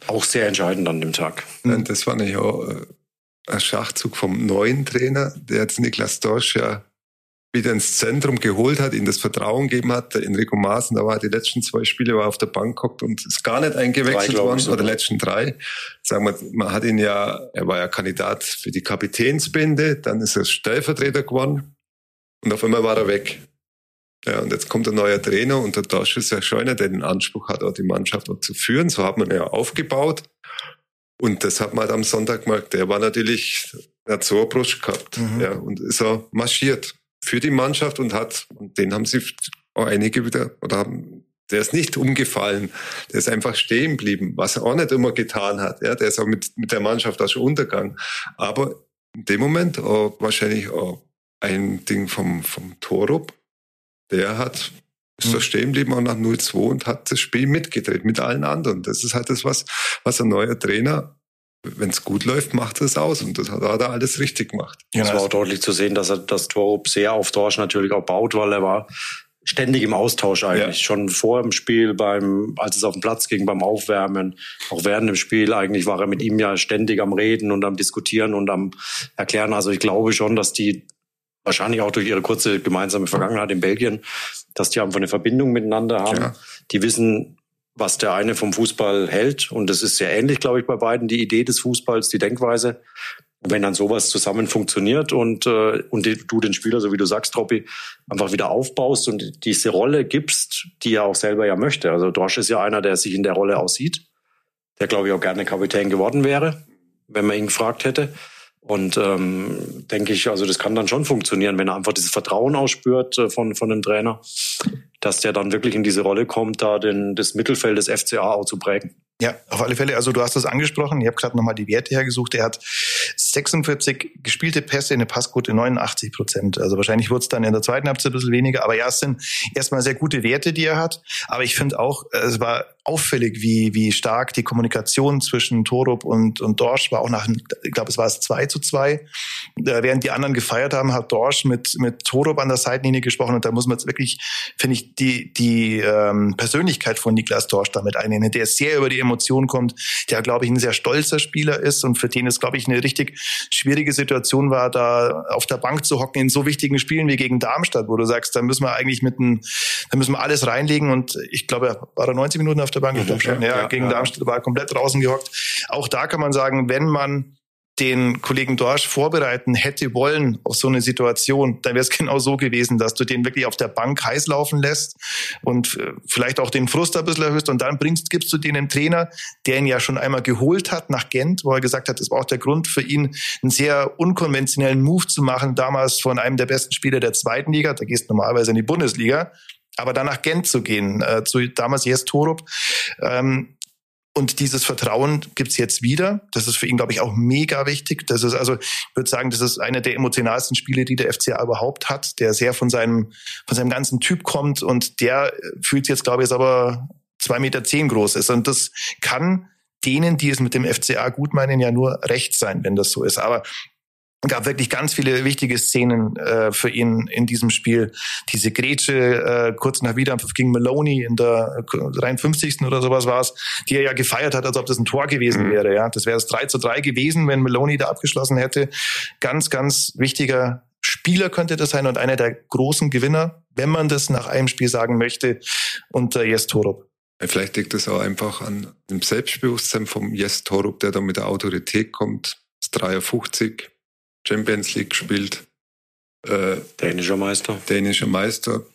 auch sehr entscheidend an dem Tag. Das war natürlich auch äh, ein Schachzug vom neuen Trainer, der jetzt Niklas Dorsch ja wieder ins Zentrum geholt hat, ihm das Vertrauen gegeben hat. Der Enrico Maaßen, da war die letzten zwei Spiele, war auf der Bank gehockt und ist gar nicht eingewechselt drei, worden, oder die letzten drei. Sagen wir, man hat ihn ja, er war ja Kandidat für die Kapitänsbinde, dann ist er Stellvertreter geworden und auf einmal war er weg. Ja, und jetzt kommt ein neuer Trainer und der Tosch ist ja schon einer, der den Anspruch hat, auch die Mannschaft auch zu führen. So hat man ja aufgebaut. Und das hat man halt am Sonntag gemacht. Der war natürlich, er hat so eine Brust gehabt. Mhm. Ja, und ist auch marschiert für die Mannschaft und hat, und den haben sie auch einige wieder, oder haben, der ist nicht umgefallen. Der ist einfach stehen geblieben, was er auch nicht immer getan hat. Ja, der ist auch mit, mit der Mannschaft auch schon untergegangen. Aber in dem Moment auch wahrscheinlich auch ein Ding vom, vom Torup. Der hat, ist da hm. stehen geblieben auch nach 0-2 und hat das Spiel mitgedreht mit allen anderen. Das ist halt das, was, was ein neuer Trainer wenn es gut läuft, macht es aus und das hat, hat er alles richtig gemacht. Ja, es war auch deutlich zu sehen, dass er das Torup sehr auf Dorsch natürlich auch baut, weil er war ständig im Austausch eigentlich. Ja. Schon vor dem Spiel, beim, als es auf dem Platz ging, beim Aufwärmen, auch während dem Spiel, eigentlich war er mit ihm ja ständig am Reden und am Diskutieren und am Erklären. Also ich glaube schon, dass die wahrscheinlich auch durch ihre kurze gemeinsame Vergangenheit in Belgien, dass die einfach eine Verbindung miteinander haben. Ja. Die wissen, was der eine vom Fußball hält. Und das ist sehr ähnlich, glaube ich, bei beiden, die Idee des Fußballs, die Denkweise. wenn dann sowas zusammen funktioniert und, äh, und du den Spieler, so wie du sagst, Troppi, einfach wieder aufbaust und diese Rolle gibst, die er auch selber ja möchte. Also Dorsch ist ja einer, der sich in der Rolle aussieht, der, glaube ich, auch gerne Kapitän geworden wäre, wenn man ihn gefragt hätte. Und ähm, denke ich, also das kann dann schon funktionieren, wenn er einfach dieses Vertrauen ausspürt äh, von, von dem Trainer, dass der dann wirklich in diese Rolle kommt, da den, das Mittelfeld des FCA auch zu prägen. Ja, auf alle Fälle. Also du hast das angesprochen. Ich habe gerade nochmal die Werte hergesucht. Er hat 46 gespielte Pässe, eine Passquote 89 Prozent. Also wahrscheinlich wurde es dann in der zweiten Halbzeit ein bisschen weniger. Aber ja, es sind erstmal sehr gute Werte, die er hat. Aber ich finde auch, es war auffällig, wie, wie stark die Kommunikation zwischen Torup und, und Dorsch war. Auch nach, ich glaube, es war es 2 zu 2. Während die anderen gefeiert haben, hat Dorsch mit, mit Torup an der Seitenlinie gesprochen. Und da muss man jetzt wirklich, finde ich, die, die ähm, Persönlichkeit von Niklas Dorsch damit einnehmen. Der sehr über die Emotionen kommt, der, glaube ich, ein sehr stolzer Spieler ist und für den es, glaube ich, eine richtig schwierige Situation war, da auf der Bank zu hocken in so wichtigen Spielen wie gegen Darmstadt, wo du sagst, da müssen wir eigentlich mit einem, da müssen wir alles reinlegen und ich glaube, war er 90 Minuten auf der Bank? Mhm, ja, ja, gegen ja. Darmstadt war er komplett draußen gehockt. Auch da kann man sagen, wenn man den Kollegen Dorsch vorbereiten hätte wollen auf so eine Situation, dann wäre es genau so gewesen, dass du den wirklich auf der Bank heiß laufen lässt und äh, vielleicht auch den Frust ein bisschen erhöhst und dann bringst, gibst du den einen Trainer, der ihn ja schon einmal geholt hat nach Gent, wo er gesagt hat, das war auch der Grund für ihn, einen sehr unkonventionellen Move zu machen, damals von einem der besten Spieler der zweiten Liga, da gehst du normalerweise in die Bundesliga, aber dann nach Gent zu gehen, äh, zu damals Jes Torup, ähm, und dieses Vertrauen gibt's jetzt wieder. Das ist für ihn, glaube ich, auch mega wichtig. Das ist also, ich würde sagen, das ist einer der emotionalsten Spiele, die der FCA überhaupt hat, der sehr von seinem, von seinem ganzen Typ kommt und der fühlt sich jetzt, glaube ich, aber zwei Meter zehn groß ist. Und das kann denen, die es mit dem FCA gut meinen, ja nur recht sein, wenn das so ist. Aber gab wirklich ganz viele wichtige Szenen äh, für ihn in diesem Spiel. Diese Grätsche äh, kurz nach Wiederanpfiff gegen Maloney in der 53. oder sowas war es, die er ja gefeiert hat, als ob das ein Tor gewesen mhm. wäre. Ja, Das wäre das 3 zu 3 gewesen, wenn Maloney da abgeschlossen hätte. Ganz, ganz wichtiger Spieler könnte das sein und einer der großen Gewinner, wenn man das nach einem Spiel sagen möchte, unter Jes Torup. Vielleicht liegt es auch einfach an dem Selbstbewusstsein vom Jes Torup, der da mit der Autorität kommt. Das 53 Champions League gespielt. Äh, dänischer Meister. Dänischer Meister,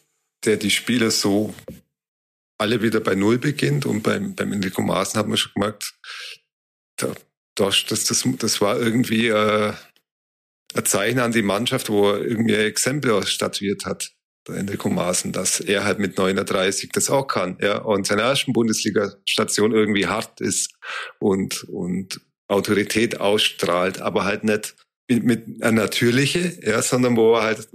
der die Spieler so alle wieder bei Null beginnt. Und beim, beim Enrico Maaßen hat man schon gemerkt, da, das, das, das, das war irgendwie äh, ein Zeichen an die Mannschaft, wo er irgendwie ein Exempel statuiert hat, der Enrico Maaßen, dass er halt mit 39 das auch kann, ja, und seine ersten Bundesliga-Station irgendwie hart ist und, und Autorität ausstrahlt, aber halt nicht mit, einer natürliche, ja, sondern wo er halt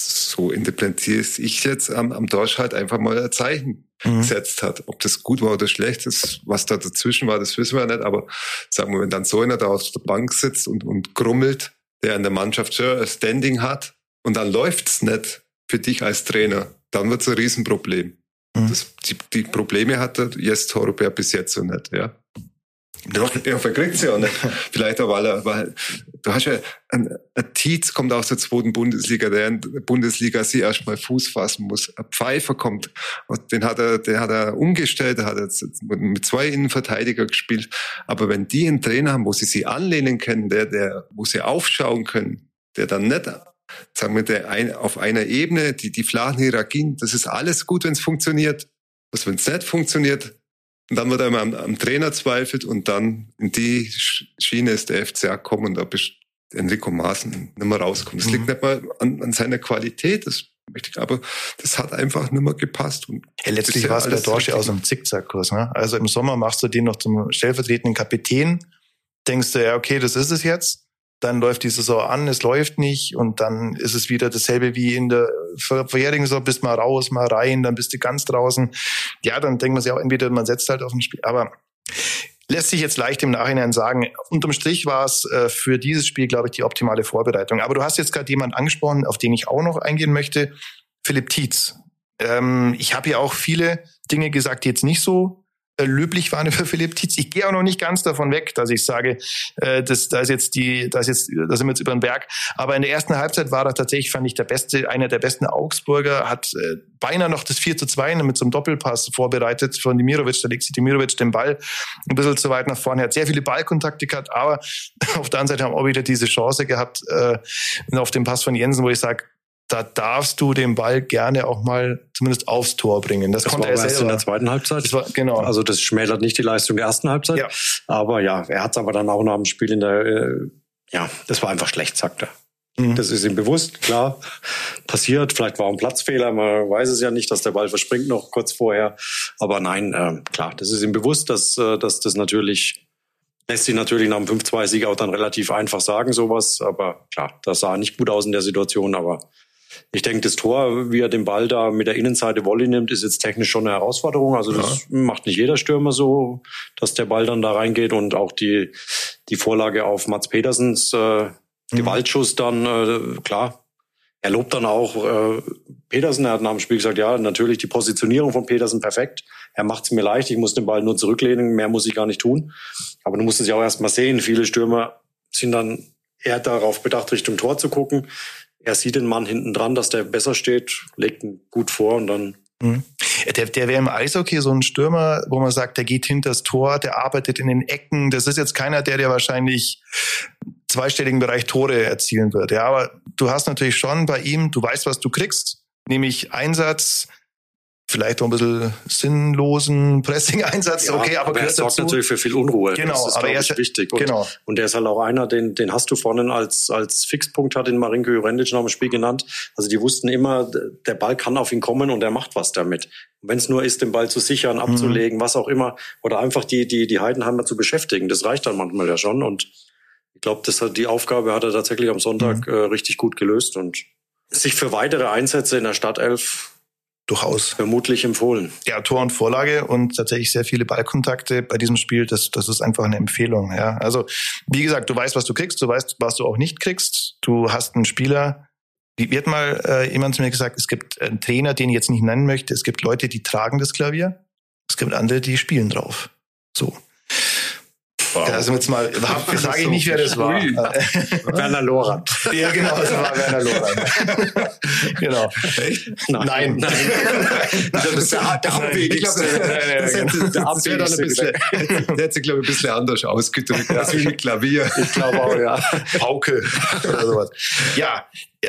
so interpretiere ich jetzt am, am Dorsch halt einfach mal ein Zeichen mhm. gesetzt hat. Ob das gut war oder schlecht ist, was da dazwischen war, das wissen wir nicht. Aber sagen wir, wenn dann so einer da auf der Bank sitzt und, und grummelt, der in der Mannschaft schon ein Standing hat und dann läuft's nicht für dich als Trainer, dann wird's ein Riesenproblem. Mhm. Das, die, die Probleme hat der Jes ja bis jetzt so nicht, ja. Ja, verkriegt sie ja nicht. Vielleicht auch, weil er, weil, du hast ja, ein, ein Tietz kommt aus der zweiten Bundesliga, der in der Bundesliga sie erstmal Fuß fassen muss. Ein Pfeifer kommt, den hat er, den hat er umgestellt, der hat jetzt mit zwei Innenverteidiger gespielt. Aber wenn die einen Trainer haben, wo sie sie anlehnen können, der, der, wo sie aufschauen können, der dann nicht sagen wir, der ein, auf einer Ebene, die, die flachen Hierarchien, das ist alles gut, wenn es funktioniert. Was, wenn es nicht funktioniert, und dann wird einmal am, am Trainer zweifelt und dann in die Schiene ist der FCA gekommen und da bist Enrico Maaßen nicht mehr rauskommt. Das mhm. liegt nicht mal an, an seiner Qualität, das aber das hat einfach nicht mehr gepasst. Und ja, letztlich war es bei Dorsche aus einem Zickzackkurs. Ne? Also im Sommer machst du den noch zum stellvertretenden Kapitän, denkst du, ja, okay, das ist es jetzt dann läuft die Saison an, es läuft nicht und dann ist es wieder dasselbe wie in der vorherigen Saison, bist mal raus, mal rein, dann bist du ganz draußen. Ja, dann denkt man sich auch entweder, man setzt halt auf ein Spiel, aber lässt sich jetzt leicht im Nachhinein sagen. Unterm Strich war es äh, für dieses Spiel, glaube ich, die optimale Vorbereitung. Aber du hast jetzt gerade jemanden angesprochen, auf den ich auch noch eingehen möchte, Philipp Tietz. Ähm, ich habe ja auch viele Dinge gesagt, die jetzt nicht so löblich waren für Philipp Tietz. Ich gehe auch noch nicht ganz davon weg, dass ich sage, äh, dass da ist jetzt die, da jetzt, da sind wir jetzt über den Berg. Aber in der ersten Halbzeit war er tatsächlich, fand ich, der beste, einer der besten Augsburger, hat äh, beinahe noch das 4 zu 2 mit so einem Doppelpass vorbereitet von Dimirovic. Da legt sich Dimirovic den Ball ein bisschen zu weit nach vorne. Hat sehr viele Ballkontakte gehabt, aber auf der anderen Seite haben auch wieder diese Chance gehabt, äh, auf den Pass von Jensen, wo ich sage, da darfst du den Ball gerne auch mal zumindest aufs Tor bringen. Das, das konnte er selber. in der zweiten Halbzeit. War, genau. Also das schmälert nicht die Leistung der ersten Halbzeit. Ja. Aber ja, er hat es aber dann auch nach dem Spiel in der, äh, ja, das war einfach schlecht, sagt er. Mhm. Das ist ihm bewusst, klar. Passiert, vielleicht war ein Platzfehler, man weiß es ja nicht, dass der Ball verspringt noch kurz vorher. Aber nein, äh, klar, das ist ihm bewusst, dass, äh, dass das natürlich, lässt sich natürlich nach dem 5-2-Sieg auch dann relativ einfach sagen, sowas. Aber klar, das sah nicht gut aus in der Situation, aber ich denke, das Tor, wie er den Ball da mit der Innenseite Volley nimmt, ist jetzt technisch schon eine Herausforderung. Also das ja. macht nicht jeder Stürmer so, dass der Ball dann da reingeht und auch die, die Vorlage auf Mats Petersens äh, Mhm. Gewaltschuss dann, äh, klar. Er lobt dann auch äh, Petersen. Er hat nach dem Spiel gesagt, ja, natürlich die Positionierung von Petersen perfekt. Er macht es mir leicht. Ich muss den Ball nur zurücklehnen. Mehr muss ich gar nicht tun. Aber du musst es ja auch erst mal sehen. Viele Stürmer sind dann eher darauf bedacht, Richtung Tor zu gucken. Er sieht den Mann hinten dran, dass der besser steht, legt ihn gut vor und dann Mhm. Der, der wäre im Eishockey so ein Stürmer, wo man sagt, der geht hinter das Tor, der arbeitet in den Ecken. Das ist jetzt keiner, der dir wahrscheinlich zweistelligen Bereich Tore erzielen wird. Ja, aber du hast natürlich schon bei ihm, du weißt, was du kriegst, nämlich Einsatz, vielleicht auch ein bisschen sinnlosen Pressing-Einsatz, ja, okay, aber, aber er sorgt dazu. natürlich für viel Unruhe. Genau, das ist, aber er ist wichtig. Und, genau. und er ist halt auch einer, den, den hast du vorhin als, als Fixpunkt, hat den Marinko Jurendic noch im Spiel genannt. Also die wussten immer, der Ball kann auf ihn kommen und er macht was damit. Wenn es nur ist, den Ball zu sichern, mhm. abzulegen, mhm. was auch immer, oder einfach die, die, die Heidenheimer zu beschäftigen, das reicht dann manchmal ja schon. Und ich glaube, das hat die Aufgabe hat er tatsächlich am Sonntag mhm. äh, richtig gut gelöst und sich für weitere Einsätze in der Stadtelf durchaus vermutlich empfohlen. Ja, Tor und Vorlage und tatsächlich sehr viele Ballkontakte bei diesem Spiel. Das, das ist einfach eine Empfehlung. Ja, also wie gesagt, du weißt, was du kriegst, du weißt, was du auch nicht kriegst. Du hast einen Spieler. Wie wird mal äh, jemand zu mir gesagt, es gibt einen Trainer, den ich jetzt nicht nennen möchte. Es gibt Leute, die tragen das Klavier. Es gibt andere, die spielen drauf. So. Wow. Also jetzt mal, sage ich nicht, wer das war. Werner Lorand. Ja, genau, das war Werner Lorand. genau. Echt? Nein. Nein. das ist der, der abwegigste. Das hätte, das wäre dann ein bisschen, der hätte glaube ich, ein bisschen anders ausgedrückt. Das wie mit Klavier. Ich glaube auch, ja. Pauke oder sowas. Ja,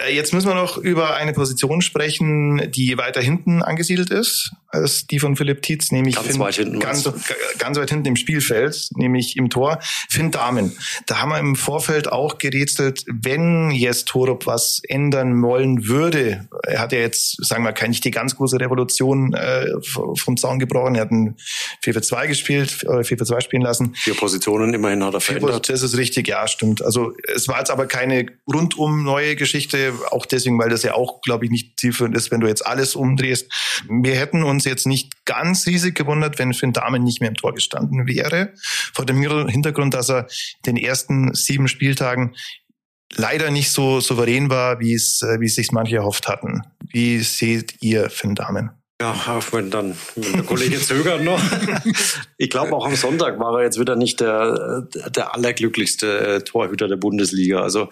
Jetzt müssen wir noch über eine Position sprechen, die weiter hinten angesiedelt ist als die von Philipp Tietz, nämlich ganz, Finn, weit hinten ganz, ganz weit hinten im Spielfeld, nämlich im Tor, Finn Dahmen. Da haben wir im Vorfeld auch gerätselt, wenn jetzt Torup was ändern wollen würde. Er hat ja jetzt, sagen wir, keine nicht die ganz große Revolution äh, vom Zaun gebrochen. Er hat ein 4 für 2 gespielt, oder 4 für 2 spielen lassen. Vier Positionen immerhin hat er verändert. Das ist richtig, ja, stimmt. Also es war jetzt aber keine rundum neue Geschichte auch deswegen, weil das ja auch, glaube ich, nicht zielführend ist, wenn du jetzt alles umdrehst. Wir hätten uns jetzt nicht ganz riesig gewundert, wenn Finn Damen nicht mehr im Tor gestanden wäre. Vor dem Hintergrund, dass er den ersten sieben Spieltagen leider nicht so souverän war, wie es, äh, wie es sich manche erhofft hatten. Wie seht ihr Finn Damen? Ja, wenn dann wenn der Kollege zögert noch. Ich glaube, auch am Sonntag war er jetzt wieder nicht der, der allerglücklichste äh, Torhüter der Bundesliga. Also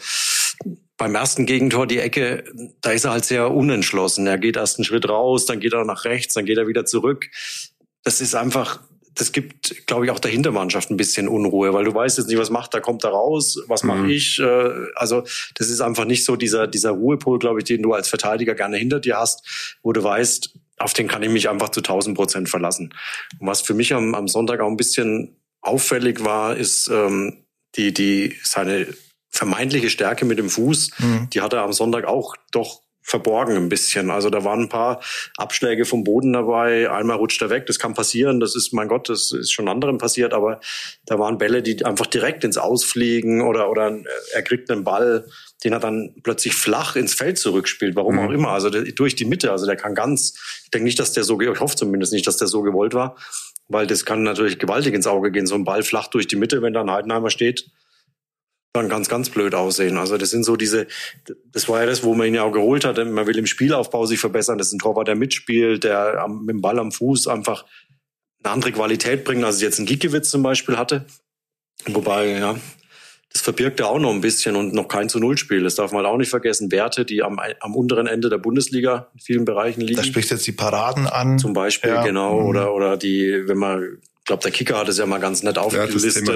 beim ersten Gegentor die Ecke, da ist er halt sehr unentschlossen. Er geht erst einen Schritt raus, dann geht er nach rechts, dann geht er wieder zurück. Das ist einfach, das gibt, glaube ich, auch der Hintermannschaft ein bisschen Unruhe, weil du weißt jetzt nicht, was macht er, kommt er raus, was mache mhm. ich? Äh, also das ist einfach nicht so dieser, dieser Ruhepol, glaube ich, den du als Verteidiger gerne hinter dir hast, wo du weißt, auf den kann ich mich einfach zu 1000 Prozent verlassen. Und was für mich am, am Sonntag auch ein bisschen auffällig war, ist ähm, die, die seine vermeintliche Stärke mit dem Fuß, mhm. die hat er am Sonntag auch doch verborgen ein bisschen. Also da waren ein paar Abschläge vom Boden dabei. Einmal rutscht er weg, das kann passieren. Das ist, mein Gott, das ist schon anderen passiert. Aber da waren Bälle, die einfach direkt ins Ausfliegen oder, oder er kriegt einen Ball, den er dann plötzlich flach ins Feld zurückspielt. Warum mhm. auch immer. Also der, durch die Mitte. Also der kann ganz, ich denke nicht, dass der so, ich hoffe zumindest nicht, dass der so gewollt war. Weil das kann natürlich gewaltig ins Auge gehen. So ein Ball flach durch die Mitte, wenn da ein Heidenheimer steht dann ganz, ganz blöd aussehen. Also das sind so diese, das war ja das, wo man ihn ja auch geholt hat. Man will im Spielaufbau sich verbessern. Das ist ein Torwart, der mitspielt, der am, mit dem Ball am Fuß einfach eine andere Qualität bringt, als jetzt ein Giekewitz zum Beispiel hatte. Wobei, ja, das verbirgt ja auch noch ein bisschen und noch kein zu Null Spiel. Das darf man auch nicht vergessen. Werte, die am, am unteren Ende der Bundesliga in vielen Bereichen liegen. Da spricht jetzt die Paraden an. Zum Beispiel, ja. genau. Mhm. Oder, oder die, wenn man glaube, der Kicker hat es ja mal ganz nett aufgelistet.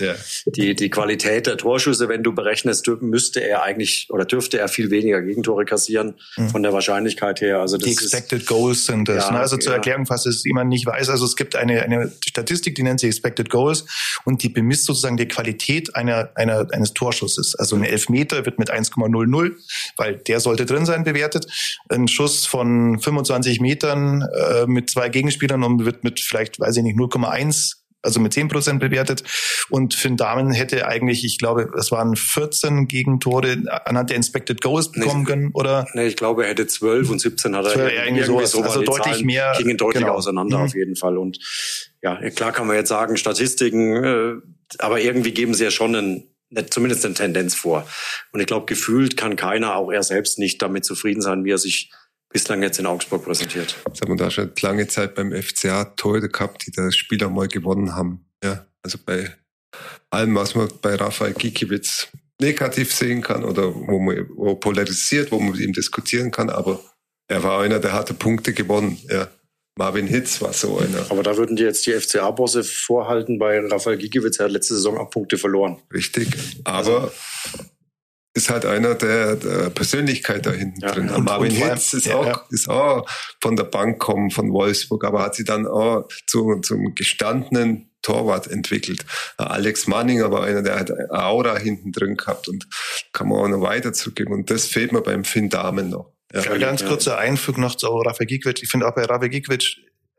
Ja, ja. Die, die Qualität der Torschüsse, wenn du berechnest, müsste er eigentlich oder dürfte er viel weniger Gegentore kassieren mhm. von der Wahrscheinlichkeit her. Also das die Expected ist, Goals sind das. Ja, ne? Also zur Erklärung, falls es jemand nicht weiß, also es gibt eine, eine Statistik, die nennt sich Expected Goals und die bemisst sozusagen die Qualität einer, einer, eines Torschusses. Also ein Elfmeter wird mit 1,00, weil der sollte drin sein, bewertet. Ein Schuss von 25 Metern äh, mit zwei Gegenspielern und wird mit vielleicht, weiß ich nicht, 0,1 1, also mit 10 Prozent bewertet. Und Finn Dahmen hätte eigentlich, ich glaube, es waren 14 Gegentore anhand der Inspected Goals bekommen nee, können, oder? Nee, ich glaube, er hätte 12 und 17 hat er 12, irgendwie, irgendwie sowas. sowas. Also deutlich Zahlen mehr. Gingen deutlich genau. auseinander mhm. auf jeden Fall. Und ja, klar kann man jetzt sagen, Statistiken, äh, aber irgendwie geben sie ja schon einen zumindest eine Tendenz vor. Und ich glaube, gefühlt kann keiner, auch er selbst, nicht damit zufrieden sein, wie er sich bislang jetzt in Augsburg präsentiert. Jetzt haben wir da schon lange Zeit beim FCA Torhüter gehabt, die das Spiel auch mal gewonnen haben. Ja, also bei allem, was man bei Rafael Gikiewicz negativ sehen kann oder wo man wo polarisiert, wo man mit ihm diskutieren kann, aber er war einer, der hatte Punkte gewonnen. Ja. Marvin Hitz war so einer. Aber da würden die jetzt die FCA-Bosse vorhalten, bei Rafael Gikiewicz, er hat letzte Saison auch Punkte verloren. Richtig, aber ist halt einer der, der Persönlichkeit da hinten ja, drin. Und, Marvin und Hitz ist, ja, auch, ja. ist auch von der Bank kommen, von Wolfsburg, aber hat sie dann auch zu, zum gestandenen Torwart entwickelt. Alex Manninger war einer, der hat Aura hinten drin gehabt und kann man auch noch weiter zurückgeben. Und das fehlt mir beim Finn Damen noch. Ja, ganz kurzer Einfüg noch zu Rafa Gikiewicz. Ich finde auch bei Rafa Gikiewicz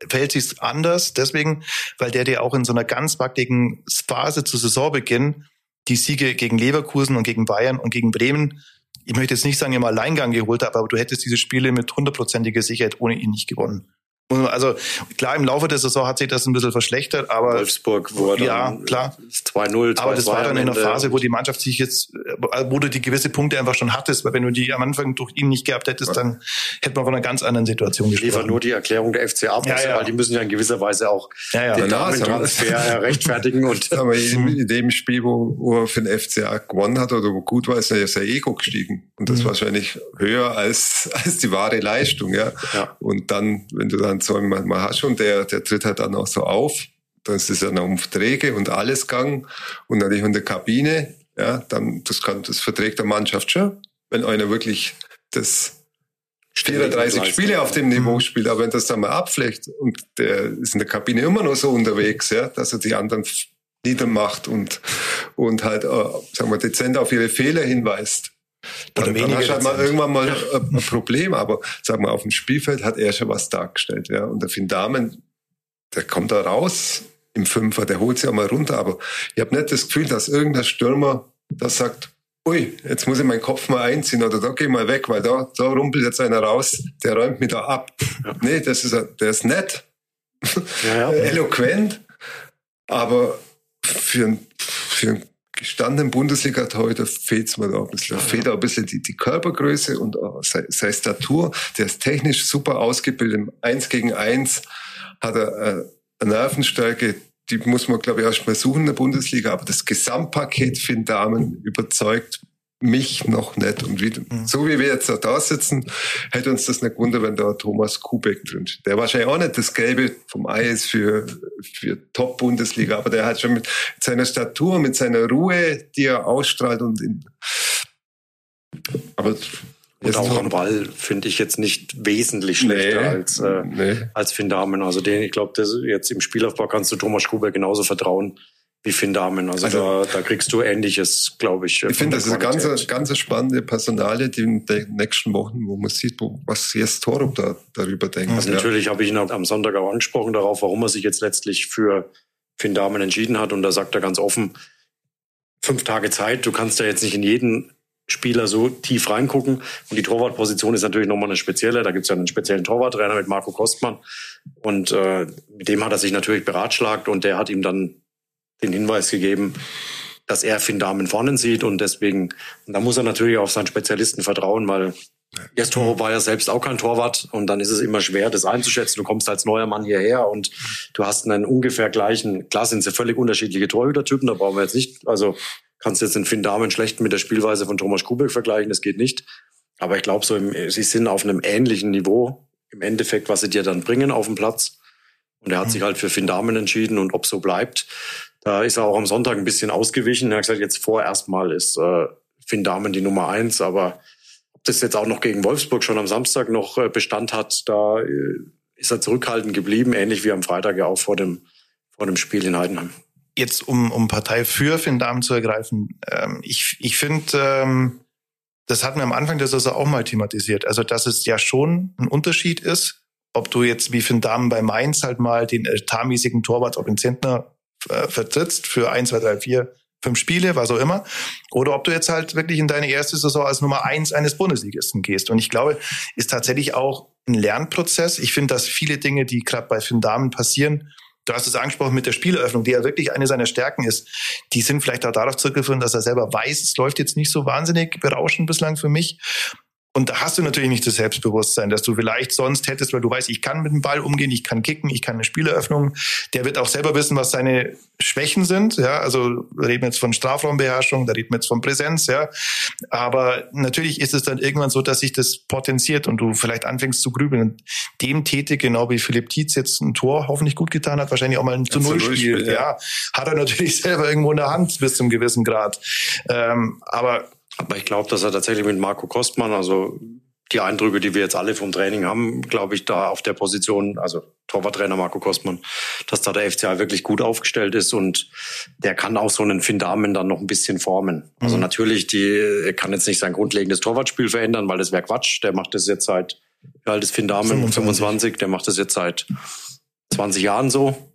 verhält sich anders, deswegen, weil der dir auch in so einer ganz wackeligen Phase zu Saisonbeginn die Siege gegen Leverkusen und gegen Bayern und gegen Bremen, ich möchte jetzt nicht sagen, im Alleingang geholt aber du hättest diese Spiele mit hundertprozentiger Sicherheit ohne ihn nicht gewonnen. Also klar, im Laufe der Saison hat sich das ein bisschen verschlechtert, aber Wolfsburg wurde ja klar 2-0. Aber das war dann in einer Phase, wo die Mannschaft sich jetzt, äh, wo du die gewisse Punkte einfach schon hattest, weil wenn du die am Anfang durch ihn nicht gehabt hättest, dann hätte man von einer ganz anderen Situation gesprochen. Ich liefere nur die Erklärung der FCA, ja, ja. weil die müssen ja in gewisser Weise auch ja, ja. den Transfer rechtfertigen und. Aber in, dem Spiel, wo, wo er für den FCA gewonnen hat oder wo gut war, ist er ja sein Ego gestiegen und das mhm. wahrscheinlich höher als als die wahre Leistung, ja. ja. Und dann, wenn du dann dann sagen wir mal, der, der tritt halt dann auch so auf. Dann ist es ja noch um Träge und alles Gang und natürlich in der Kabine. Ja, dann, das kann, das verträgt der Mannschaft schon, wenn einer wirklich das 34 Spiele auf dem Niveau mhm. spielt, aber wenn das dann mal abflecht und der ist in der Kabine immer noch so unterwegs, ja, dass er die anderen niedermacht und, und halt, äh, sagen wir, dezent auf ihre Fehler hinweist, dann, dann hast du halt mal irgendwann mal ein, Problem, aber sag mal, auf dem Spielfeld hat er schon was dargestellt. Ja. Und der Finn Damen, der kommt da raus im Fünfer, der holt sich auch mal runter, aber ich habe nicht das Gefühl, dass irgendein Stürmer das sagt, ui, jetzt muss ich meinen Kopf mal einziehen oder da geh ich mal weg, weil da, da rumpelt jetzt einer raus, der räumt mich da ab. Ja. Nee, das ist, der ist nett, ja, ja. eloquent, aber für, für einen gestandenen Bundesliga-Torhüter fehlt es mir da ein bisschen. Da fehlt auch ein bisschen die, die Körpergröße und seine, seine Statur. Der ist technisch super ausgebildet. Eins gegen eins hat er äh, eine Nervenstärke, die muss man, glaube ich, erst mal suchen in der Bundesliga. Aber das Gesamtpaket für den Damen überzeugt mich noch nicht. Und wie, mhm. so wie wir jetzt da sitzen, hätte uns das nicht gewundert, wenn da Thomas Kubek drin steht. Der wahrscheinlich auch nicht das Gelbe vom Ei ist für, für Top-Bundesliga, aber der hat schon mit seiner Statur, mit seiner Ruhe, die er ausstrahlt und in, aber und auch am Ball finde ich jetzt nicht wesentlich schlechter nee, als, äh, nee. als Finn Damen. Also den, ich glaube, jetzt im Spielaufbau kannst du Thomas Kubek genauso vertrauen Finn Damen. Also, also da, da kriegst du Ähnliches, glaube ich. Ich finde, das ist eine ganz, ganz spannende Personalie, die in den nächsten Wochen, wo man sieht, wo, was jetzt Torup da, darüber denkt. Also ja. natürlich habe ich ihn am Sonntag auch angesprochen darauf, warum er sich jetzt letztlich für Finn Damen entschieden hat. Und da sagt er ganz offen, fünf Tage Zeit, du kannst ja jetzt nicht in jeden Spieler so tief reingucken. Und die Torwartposition ist natürlich nochmal eine spezielle. Da gibt es ja einen speziellen Torwarttrainer mit Marco Kostmann. Und äh, mit dem hat er sich natürlich beratschlagt und der hat ihm dann den Hinweis gegeben, dass er Finn Damen vorne sieht und deswegen, und da muss er natürlich auf seinen Spezialisten vertrauen, weil Erst Toro war ja selbst auch kein Torwart und dann ist es immer schwer, das einzuschätzen. Du kommst als neuer Mann hierher und du hast einen ungefähr gleichen, klar sind ja völlig unterschiedliche Torhütertypen, da brauchen wir jetzt nicht, also kannst du jetzt den Finn Damen schlecht mit der Spielweise von Thomas Kubek vergleichen, das geht nicht. Aber ich glaube, so im, sie sind auf einem ähnlichen Niveau im Endeffekt, was sie dir dann bringen auf dem Platz. Und er hat mhm. sich halt für Finn Dahmen entschieden und ob so bleibt, da ist er auch am Sonntag ein bisschen ausgewichen. Er hat gesagt, jetzt vorerst mal ist äh, Finn Dahmen die Nummer eins, aber ob das jetzt auch noch gegen Wolfsburg schon am Samstag noch äh, Bestand hat, da äh, ist er zurückhaltend geblieben, ähnlich wie am Freitag ja auch vor dem, vor dem Spiel in Heidenheim. Jetzt, um, um Partei für Finn Dahmen zu ergreifen, ähm, ich, ich finde, ähm, das hatten wir am Anfang der Saison auch mal thematisiert. Also, dass es ja schon ein Unterschied ist, ob du jetzt wie Finn Dahmen bei Mainz halt mal den etatmäßigen Torwart, ob in Zentner äh, vertrittst für ein, zwei, drei, vier, fünf Spiele, was auch immer, oder ob du jetzt halt wirklich in deine erste Saison als Nummer eins eines Bundesligisten gehst. Und ich glaube, ist tatsächlich auch ein Lernprozess. Ich finde, dass viele Dinge, die gerade bei Finn Damen passieren, Du hast es angesprochen mit der Spieleröffnung, die ja wirklich eine seiner Stärken ist. Die sind vielleicht auch darauf zurückgeführt, dass er selber weiß, es läuft jetzt nicht so wahnsinnig berauschend bislang für mich. Und da hast du natürlich nicht das Selbstbewusstsein, dass du vielleicht sonst hättest, weil du weißt, ich kann mit dem Ball umgehen, ich kann kicken, ich kann eine Spieleröffnung. Der wird auch selber wissen, was seine Schwächen sind. Ja, also wir reden jetzt von Strafraumbeherrschung, da reden wir jetzt von Präsenz. Ja, aber natürlich ist es dann irgendwann so, dass sich das potenziert und du vielleicht anfängst zu grübeln. Und dem tätig, genau wie Philipp Tietz jetzt ein Tor hoffentlich gut getan hat, wahrscheinlich auch mal ein zu Null Spiel. Ja. ja, hat er natürlich selber irgendwo in der Hand bis zum gewissen Grad. Ähm, aber aber ich glaube, dass er tatsächlich mit Marco Kostmann, also die Eindrücke, die wir jetzt alle vom Training haben, glaube ich, da auf der Position, also Torwarttrainer Marco Kostmann, dass da der FCA wirklich gut aufgestellt ist und der kann auch so einen Finn Damen dann noch ein bisschen formen. Also mhm. natürlich, die er kann jetzt nicht sein grundlegendes Torwartspiel verändern, weil das wäre Quatsch. Der macht das jetzt seit, wie alt ist Finn Damen? 25. 25. Der macht das jetzt seit 20 Jahren so.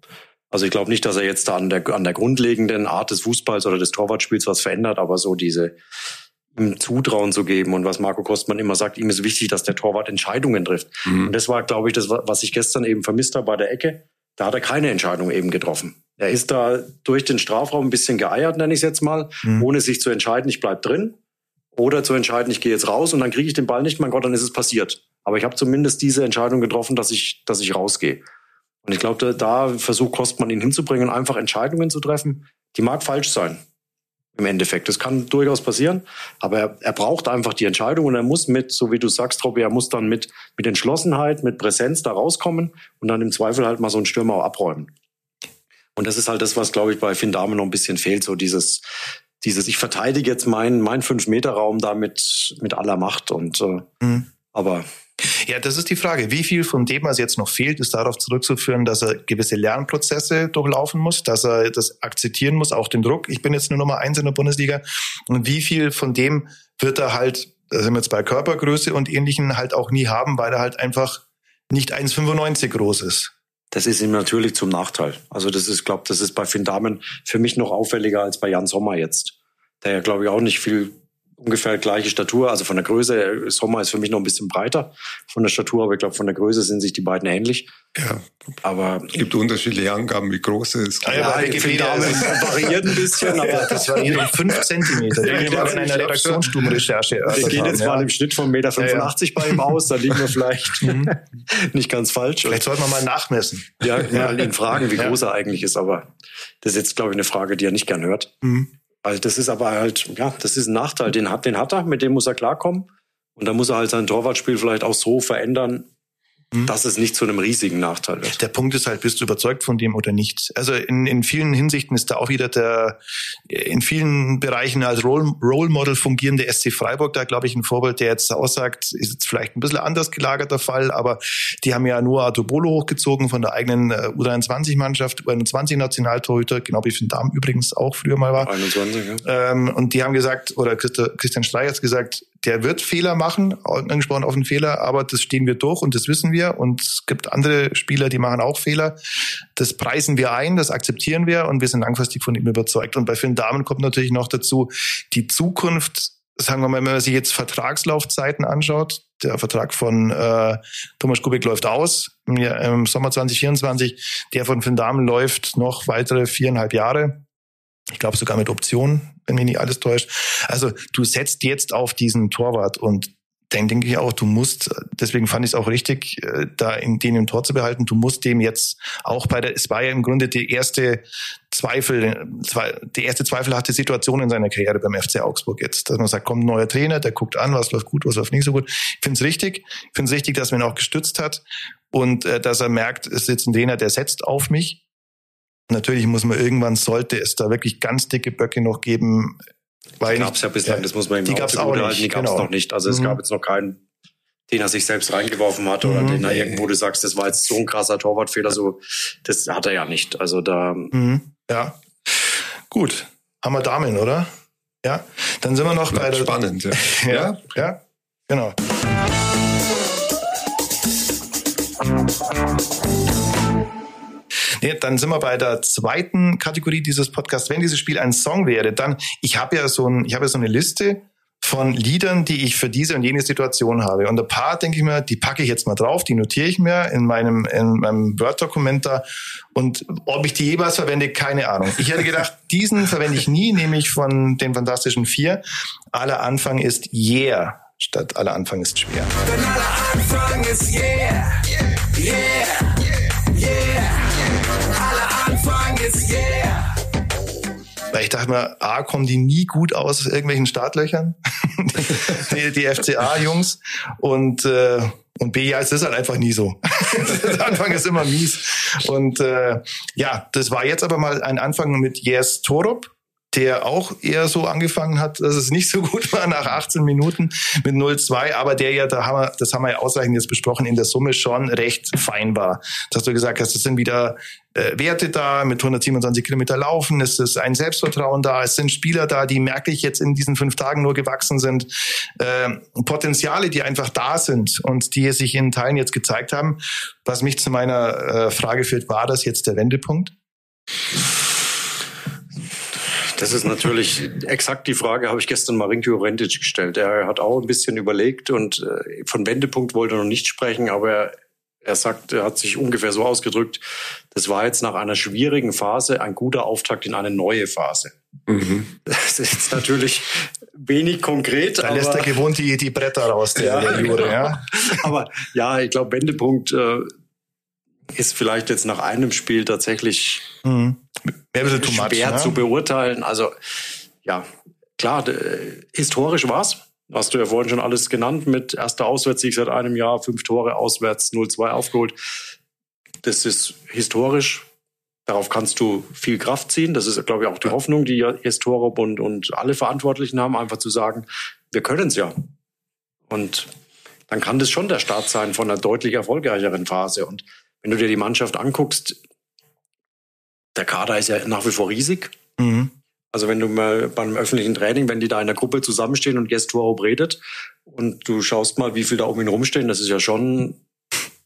Also ich glaube nicht, dass er jetzt da an der, an der grundlegenden Art des Fußballs oder des Torwartspiels was verändert, aber so diese, ihm Zutrauen zu geben. Und was Marco Kostmann immer sagt, ihm ist wichtig, dass der Torwart Entscheidungen trifft. Mhm. Und das war, glaube ich, das, was ich gestern eben vermisst habe bei der Ecke. Da hat er keine Entscheidung eben getroffen. Er ist da durch den Strafraum ein bisschen geeiert, nenne ich es jetzt mal, mhm. ohne sich zu entscheiden, ich bleib drin. Oder zu entscheiden, ich gehe jetzt raus und dann kriege ich den Ball nicht, mein Gott, dann ist es passiert. Aber ich habe zumindest diese Entscheidung getroffen, dass ich, dass ich rausgehe. Und ich glaube, da, da versucht Kostmann ihn hinzubringen, einfach Entscheidungen zu treffen. Die mag falsch sein im Endeffekt. Das kann durchaus passieren, aber er, er braucht einfach die Entscheidung und er muss mit, so wie du sagst, Robby, er muss dann mit, mit Entschlossenheit, mit Präsenz da rauskommen und dann im Zweifel halt mal so einen Stürmer auch abräumen. Und das ist halt das, was, glaube ich, bei Finn Dame noch ein bisschen fehlt, so dieses, dieses, ich verteidige jetzt meinen, meinen Fünf-Meter-Raum da mit, mit aller Macht und, äh, mhm. aber ja, das ist die Frage. Wie viel von dem, was jetzt noch fehlt, ist darauf zurückzuführen, dass er gewisse Lernprozesse durchlaufen muss, dass er das akzeptieren muss, auch den Druck. Ich bin jetzt nur Nummer eins in der Bundesliga. Und wie viel von dem wird er halt, da sind wir jetzt bei Körpergröße und Ähnlichen, halt auch nie haben, weil er halt einfach nicht 1,95 groß ist. Das ist ihm natürlich zum Nachteil. Also das ist, glaube das ist bei Finn Damen für mich noch auffälliger als bei Jan Sommer jetzt. Der ja, glaube ich, auch nicht viel ungefähr gleiche Statur, also von der Größe. Sommer ist für mich noch ein bisschen breiter von der Statur, aber ich glaube, von der Größe sind sich die beiden ähnlich. Ja, aber es gibt unterschiedliche Angaben, wie groß er ist. Ja, ja, ja Wikipedia variiert ein bisschen, aber das variiert um fünf Zentimeter. Ja, wir in einer Redaktionsstubenrecherche. Wir gehen jetzt mal im Schnitt von 1,85 Meter 85 bei ihm aus, da liegen wir vielleicht mhm. nicht ganz falsch. Vielleicht sollten wir mal nachmessen. Ja, mal ihn fragen, wie groß er eigentlich ist, aber das ist jetzt, glaube ich, eine Frage, die er nicht gern hört. Mhm. Also das ist aber halt, ja, das ist ein Nachteil. Den hat, den hat er, mit dem muss er klarkommen. Und da muss er halt sein Torwartspiel vielleicht auch so verändern, Mhm. dass es nicht zu einem riesigen Nachteil wird. Der Punkt ist halt, bist du überzeugt von dem oder nicht? Also in, in vielen Hinsichten ist da auch wieder der in vielen Bereichen als Role, Role Model fungierende SC Freiburg da, glaube ich, ein Vorbild, der jetzt aussagt, ist jetzt vielleicht ein bisschen anders gelagerter Fall, aber die haben ja nur Adobolo hochgezogen von der eigenen äh, U23-Mannschaft, U21-Nationaltorhüter, genau wie Finn Dahm übrigens auch früher mal war. 21, ja. Ähm, und die haben gesagt, oder Christian Streich hat gesagt, der wird Fehler machen, angesprochen auf einen Fehler, aber das stehen wir durch und das wissen wir. Und es gibt andere Spieler, die machen auch Fehler. Das preisen wir ein, das akzeptieren wir und wir sind langfristig von ihm überzeugt. Und bei vielen Damen kommt natürlich noch dazu, die Zukunft, sagen wir mal, wenn man sich jetzt Vertragslaufzeiten anschaut, der Vertrag von äh, Thomas Kubik läuft aus ja, im Sommer 2024, der von Finn Damen läuft noch weitere viereinhalb Jahre. Ich glaube sogar mit Option, wenn mich nicht alles täuscht. Also du setzt jetzt auf diesen Torwart und dann denke ich auch, du musst, deswegen fand ich es auch richtig, äh, da in den im Tor zu behalten, du musst dem jetzt auch bei der, es war ja im Grunde die erste Zweifel, die erste zweifelhafte Situation in seiner Karriere beim FC Augsburg jetzt. Dass man sagt, kommt ein neuer Trainer, der guckt an, was läuft gut, was läuft nicht so gut. Ich finde es richtig. Ich finde es richtig, dass man ihn auch gestützt hat und äh, dass er merkt, es ist jetzt ein Trainer, der setzt auf mich. Natürlich muss man irgendwann, sollte es da wirklich ganz dicke Böcke noch geben. Weil die gab es ja bislang, ja, das muss man die gab's auch nicht, halten, die gab es genau. noch nicht. Also mhm. es gab jetzt noch keinen den er sich selbst reingeworfen hat oder mhm. den er irgendwo du sagst, das war jetzt so ein krasser Torwartfehler, so das hat er ja nicht. Also da mhm. ja gut, haben wir Damen, oder? Ja, dann sind wir noch bei der spannend. Ja. ja, ja, genau. Nee, dann sind wir bei der zweiten Kategorie dieses Podcasts. Wenn dieses Spiel ein Song wäre, dann ich habe ja so ein, ich habe ja so eine Liste von Liedern, die ich für diese und jene Situation habe. Und ein paar denke ich mir, die packe ich jetzt mal drauf, die notiere ich mir in meinem, in meinem Word-Dokument da. Und ob ich die jeweils verwende, keine Ahnung. Ich hätte gedacht, diesen verwende ich nie, nämlich von den Fantastischen Vier. Aller Anfang ist Yeah statt aller Anfang ist schwer. Denn aller Anfang ist Yeah, yeah, yeah. Aller Ist Yeah. Weil ich dachte mir, A, kommen die nie gut aus irgendwelchen Startlöchern, die, die FCA-Jungs. Und, äh, und B, ja, es ist halt einfach nie so. Der Anfang ist immer mies. Und äh, ja, das war jetzt aber mal ein Anfang mit Yes Torup der auch eher so angefangen hat, dass es nicht so gut war nach 18 Minuten mit 0-2, aber der ja, da haben wir, das haben wir ja ausreichend jetzt besprochen, in der Summe schon recht fein war. Dass du gesagt hast, es sind wieder äh, Werte da mit 127 Kilometer laufen, es ist ein Selbstvertrauen da, es sind Spieler da, die merklich jetzt in diesen fünf Tagen nur gewachsen sind, äh, Potenziale, die einfach da sind und die sich in Teilen jetzt gezeigt haben. Was mich zu meiner äh, Frage führt, war das jetzt der Wendepunkt? Das ist natürlich exakt die Frage, habe ich gestern Marinkio Rentic gestellt. Er hat auch ein bisschen überlegt und äh, von Wendepunkt wollte er noch nicht sprechen, aber er, er sagt, er hat sich ungefähr so ausgedrückt, das war jetzt nach einer schwierigen Phase ein guter Auftakt in eine neue Phase. Mhm. Das ist jetzt natürlich wenig konkret. Da lässt er gewohnt die, die Bretter raus, der, ja, der Jure, ja. aber ja, ich glaube, Wendepunkt äh, ist vielleicht jetzt nach einem Spiel tatsächlich mhm. schwer much, zu beurteilen. Also ja, klar, historisch war's. Hast du ja vorhin schon alles genannt mit erster Auswärtssieg seit einem Jahr, fünf Tore auswärts, 0-2 aufgeholt. Das ist historisch. Darauf kannst du viel Kraft ziehen. Das ist, glaube ich, auch die Hoffnung, die Historik und, und alle Verantwortlichen haben, einfach zu sagen, wir können es ja. Und dann kann das schon der Start sein von einer deutlich erfolgreicheren Phase. Und wenn du dir die Mannschaft anguckst, der Kader ist ja nach wie vor riesig. Mhm. Also wenn du mal beim öffentlichen Training, wenn die da in der Gruppe zusammenstehen und Gestoro redet und du schaust mal, wie viel da um ihn rumstehen, das ist ja schon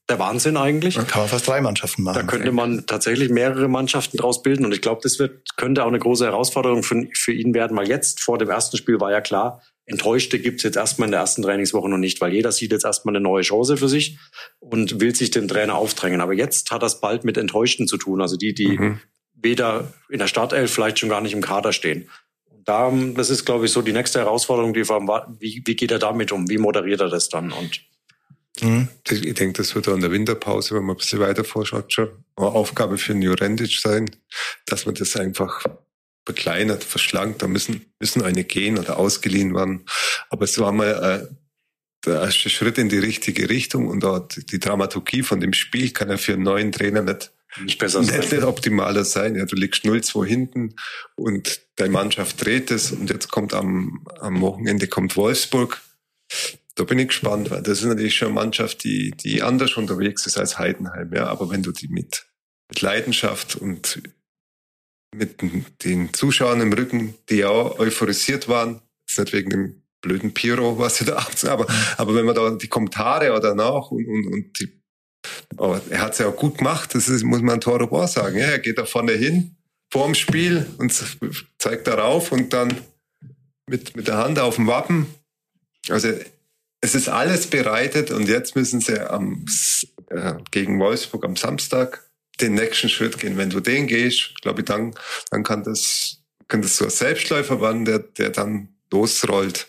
der Wahnsinn eigentlich. Da kann man fast drei Mannschaften machen. Da könnte man tatsächlich mehrere Mannschaften draus bilden und ich glaube, das wird, könnte auch eine große Herausforderung für, für ihn werden, weil jetzt vor dem ersten Spiel war ja klar, Enttäuschte gibt es jetzt erstmal in der ersten Trainingswoche noch nicht, weil jeder sieht jetzt erstmal eine neue Chance für sich und will sich den Trainer aufdrängen. Aber jetzt hat das bald mit Enttäuschten zu tun. Also die, die mhm. weder in der Startelf vielleicht schon gar nicht im Kader stehen. Da, das ist, glaube ich, so die nächste Herausforderung, die wir, wie, wie geht er damit um? Wie moderiert er das dann? Und mhm. Ich denke, das wird auch in der Winterpause, wenn man ein bisschen weiter vorschaut, schon eine Aufgabe für Jurendic sein, dass man das einfach verkleinert, verschlankt, da müssen, müssen eine gehen oder ausgeliehen werden. Aber es war mal äh, der erste Schritt in die richtige Richtung und auch die Dramaturgie von dem Spiel kann ja für einen neuen Trainer nicht, nicht besser sein. Nicht, nicht optimaler sein. Ja, du liegst 0-2 hinten und deine Mannschaft dreht es und jetzt kommt am, am Wochenende kommt Wolfsburg. Da bin ich gespannt, weil das ist natürlich schon eine Mannschaft, die, die anders unterwegs ist als Heidenheim. Ja, aber wenn du die mit, mit Leidenschaft und mit den Zuschauern im Rücken, die ja auch euphorisiert waren. ist nicht wegen dem blöden Piro, was sie da abziehen, aber, aber wenn man da die Kommentare oder danach und, und, und die, aber er hat es ja auch gut gemacht, das ist, muss man Toro Bohr sagen. Ja, er geht da vorne hin, vorm Spiel und zeigt darauf und dann mit, mit der Hand auf dem Wappen. Also es ist alles bereitet und jetzt müssen sie am, äh, gegen Wolfsburg am Samstag den nächsten Schritt gehen. Wenn du den gehst, glaube ich, dann, dann kann das, kann das so ein Selbstläufer werden, der, der dann losrollt.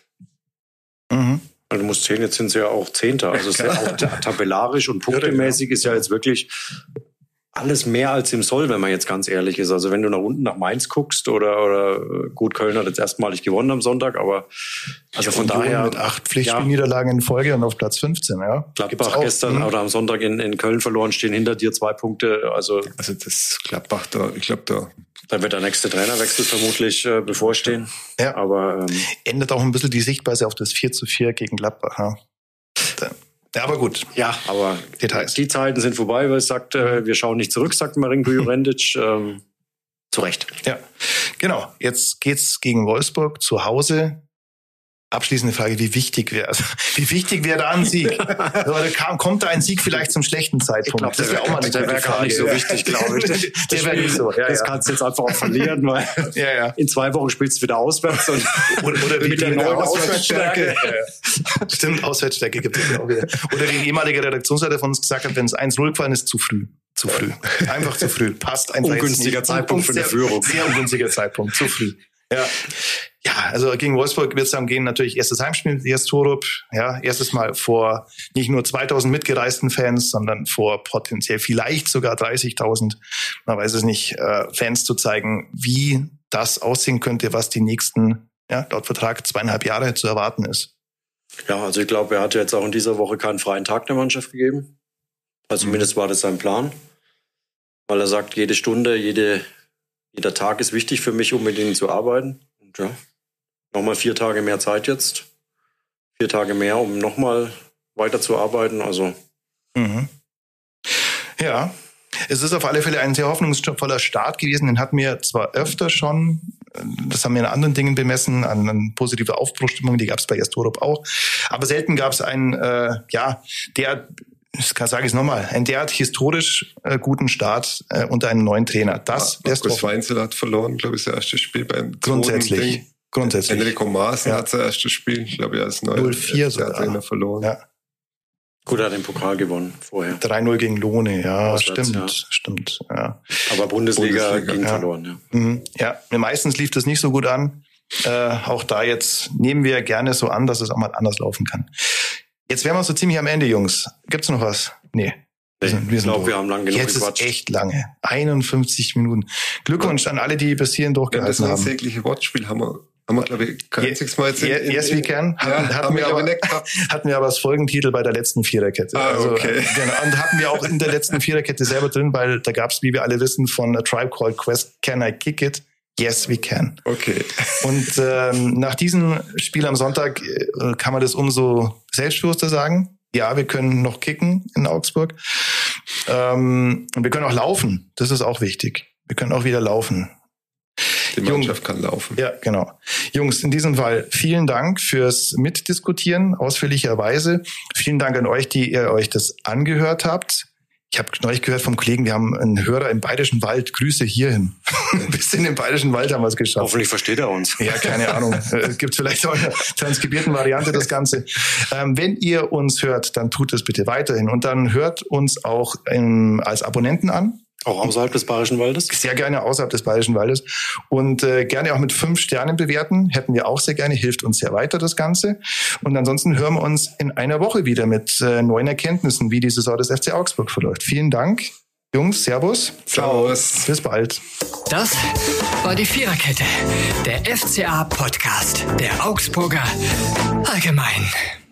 Mhm. Also du musst sehen, jetzt sind sie ja auch Zehnter. Also ja auch tabellarisch und punktemäßig ist ja jetzt wirklich alles mehr als im Soll, wenn man jetzt ganz ehrlich ist. Also wenn du nach unten nach Mainz guckst oder, oder äh, gut, Köln hat jetzt erstmalig gewonnen am Sonntag, aber also von Union daher. Mit acht Pflichtspielniederlagen in Folge und auf Platz 15, ja. Gladbach gestern hm? oder am Sonntag in, in Köln verloren, stehen hinter dir zwei Punkte. Also Also das Gladbach da, ich glaube da. da wird der nächste Trainerwechsel vermutlich äh, bevorstehen. Ja. Aber ähm, Ändert auch ein bisschen die Sichtweise auf das 4 zu 4 gegen Gladbach. Ja, ja aber gut. ja, aber Details. die Zeiten sind vorbei, weil es sagt, äh, wir schauen nicht zurück, sagt Marinko Jurendic. Ähm, zu Recht. Ja, genau. Jetzt geht's gegen Wolfsburg zu Hause. Abschließende Frage, wie wichtig wäre Wie wichtig wäre da ein Sieg? Oder kam, kommt da ein Sieg vielleicht zum schlechten Zeitpunkt? der wär- der gute wär gar nicht so wichtig, glaube ich. der wäre nicht so. Ja, das ja. kannst du jetzt einfach auch verlieren, weil Ja, in zwei Wochen spielst du wieder auswärts und Oder, oder mit der neuen Auswärtsstärke. Ja. Stimmt, Auswärtsstärke gibt es auch wieder. Oder wie ein ehemaliger Redaktionsleiter von uns gesagt hat, wenn es 1-0 gefallen ist, zu früh. Zu früh. Einfach zu früh. Passt einfach Ungünstiger. Zeitpunkt für eine Führung. Sehr ungünstiger Zeitpunkt. Zu früh. Ja. Ja, also gegen Wolfsburg wird es dann gehen, natürlich erstes Heimspiel, erst Torup, ja, erstes Mal vor nicht nur 2000 mitgereisten Fans, sondern vor potenziell vielleicht sogar 30.000, man weiß es nicht, äh, Fans zu zeigen, wie das aussehen könnte, was die nächsten, ja, laut Vertrag zweieinhalb Jahre zu erwarten ist. Ja, also ich glaube, er hatte jetzt auch in dieser Woche keinen freien Tag der Mannschaft gegeben. Also zumindest war das sein Plan. Weil er sagt, jede Stunde, jede, jeder Tag ist wichtig für mich, um mit ihnen zu arbeiten. Und ja, nochmal vier Tage mehr Zeit jetzt. Vier Tage mehr, um nochmal weiterzuarbeiten. Also Mhm. Ja, es ist auf alle Fälle ein sehr hoffnungsvoller Start gewesen. Den hatten wir zwar öfter schon, das haben wir in anderen Dingen bemessen, an, an positive Aufbruchstimmung, die gab es bei Estorup auch. Aber selten gab es einen, äh, ja, der, das sage ich es nochmal, einen derart historisch äh, guten Start äh, unter einem neuen Trainer. Das lässt Markus. Weinzel hat verloren, glaube ich, das erste Spiel beim Grundsätzlich. Ding. Grundsätzlich. Enrico Maaßen Ja. hat das erste Spiel, ich glaube, er ist neu. 0-4 der sogar. Trainer verloren. Ja. gut, er hat den Pokal gewonnen vorher. 3-0 gegen Lohne, ja, Auswärts, stimmt, ja. stimmt. Ja. Aber Bundesliga, Bundesliga, ging ja. verloren, ja. Mhm. Ja, meistens lief das nicht so gut an. Äh, auch da jetzt nehmen wir gerne so an, dass es auch mal anders laufen kann. Jetzt wären wir so ziemlich am Ende, Jungs. Gibt's noch was? Nee. Wir sind, wir ich sind glaube, wir haben lang genug Jetzt gequatscht. ist echt lange. 51 Minuten. Glückwunsch an alle, die bis hierhin Ja, das durchgehalten haben. unsägliche Wortspiel haben wir, haben wir glaube ich, kein einziges Mal jetzt in, in, yes, we can. Ja, Hatten- hatten haben wir aber. Hatten wir aber als Folgentitel bei der letzten Viererkette. Ah, okay. genau. Und hatten wir auch in der letzten Viererkette selber drin, weil da gab's, wie wir alle wissen, von A Tribe Called Quest, Can I Kick It? Yes, we can. Okay. Und ähm, nach diesem Spiel am Sonntag äh, kann man das umso selbstbewusster sagen. Ja, wir können noch kicken in Augsburg. Ähm, und wir können auch laufen. Das ist auch wichtig. Wir können auch wieder laufen. Die Jung- Mannschaft kann laufen. Ja, genau. Jungs, in diesem Fall vielen Dank fürs Mitdiskutieren ausführlicherweise. Vielen Dank an euch, die ihr euch das angehört habt. Ich habe neulich gehört vom Kollegen, wir haben einen Hörer im Bayerischen Wald. Grüße hierhin. Bis in den Bayerischen Wald haben wir es geschafft. Hoffentlich versteht er uns. Ja, keine Ahnung. Äh, Es gibt vielleicht auch in einer transkribierten Variante das Ganze. Ähm, wenn ihr uns hört, dann tut es bitte weiterhin. Und dann hört uns auch ähm, als Abonnenten an. Auch außerhalb des Bayerischen Waldes. Sehr gerne außerhalb des Bayerischen Waldes. Und äh, gerne auch mit fünf Sternen bewerten. Hätten wir auch sehr gerne. Hilft uns sehr weiter, das Ganze. Und ansonsten hören wir uns in einer Woche wieder mit äh, neuen Erkenntnissen, wie die Saison des FC Augsburg verläuft. Vielen Dank. Jungs, Servus. Servus. Bis bald. Das war die Viererkette, der FCA-Podcast der Augsburger Allgemein.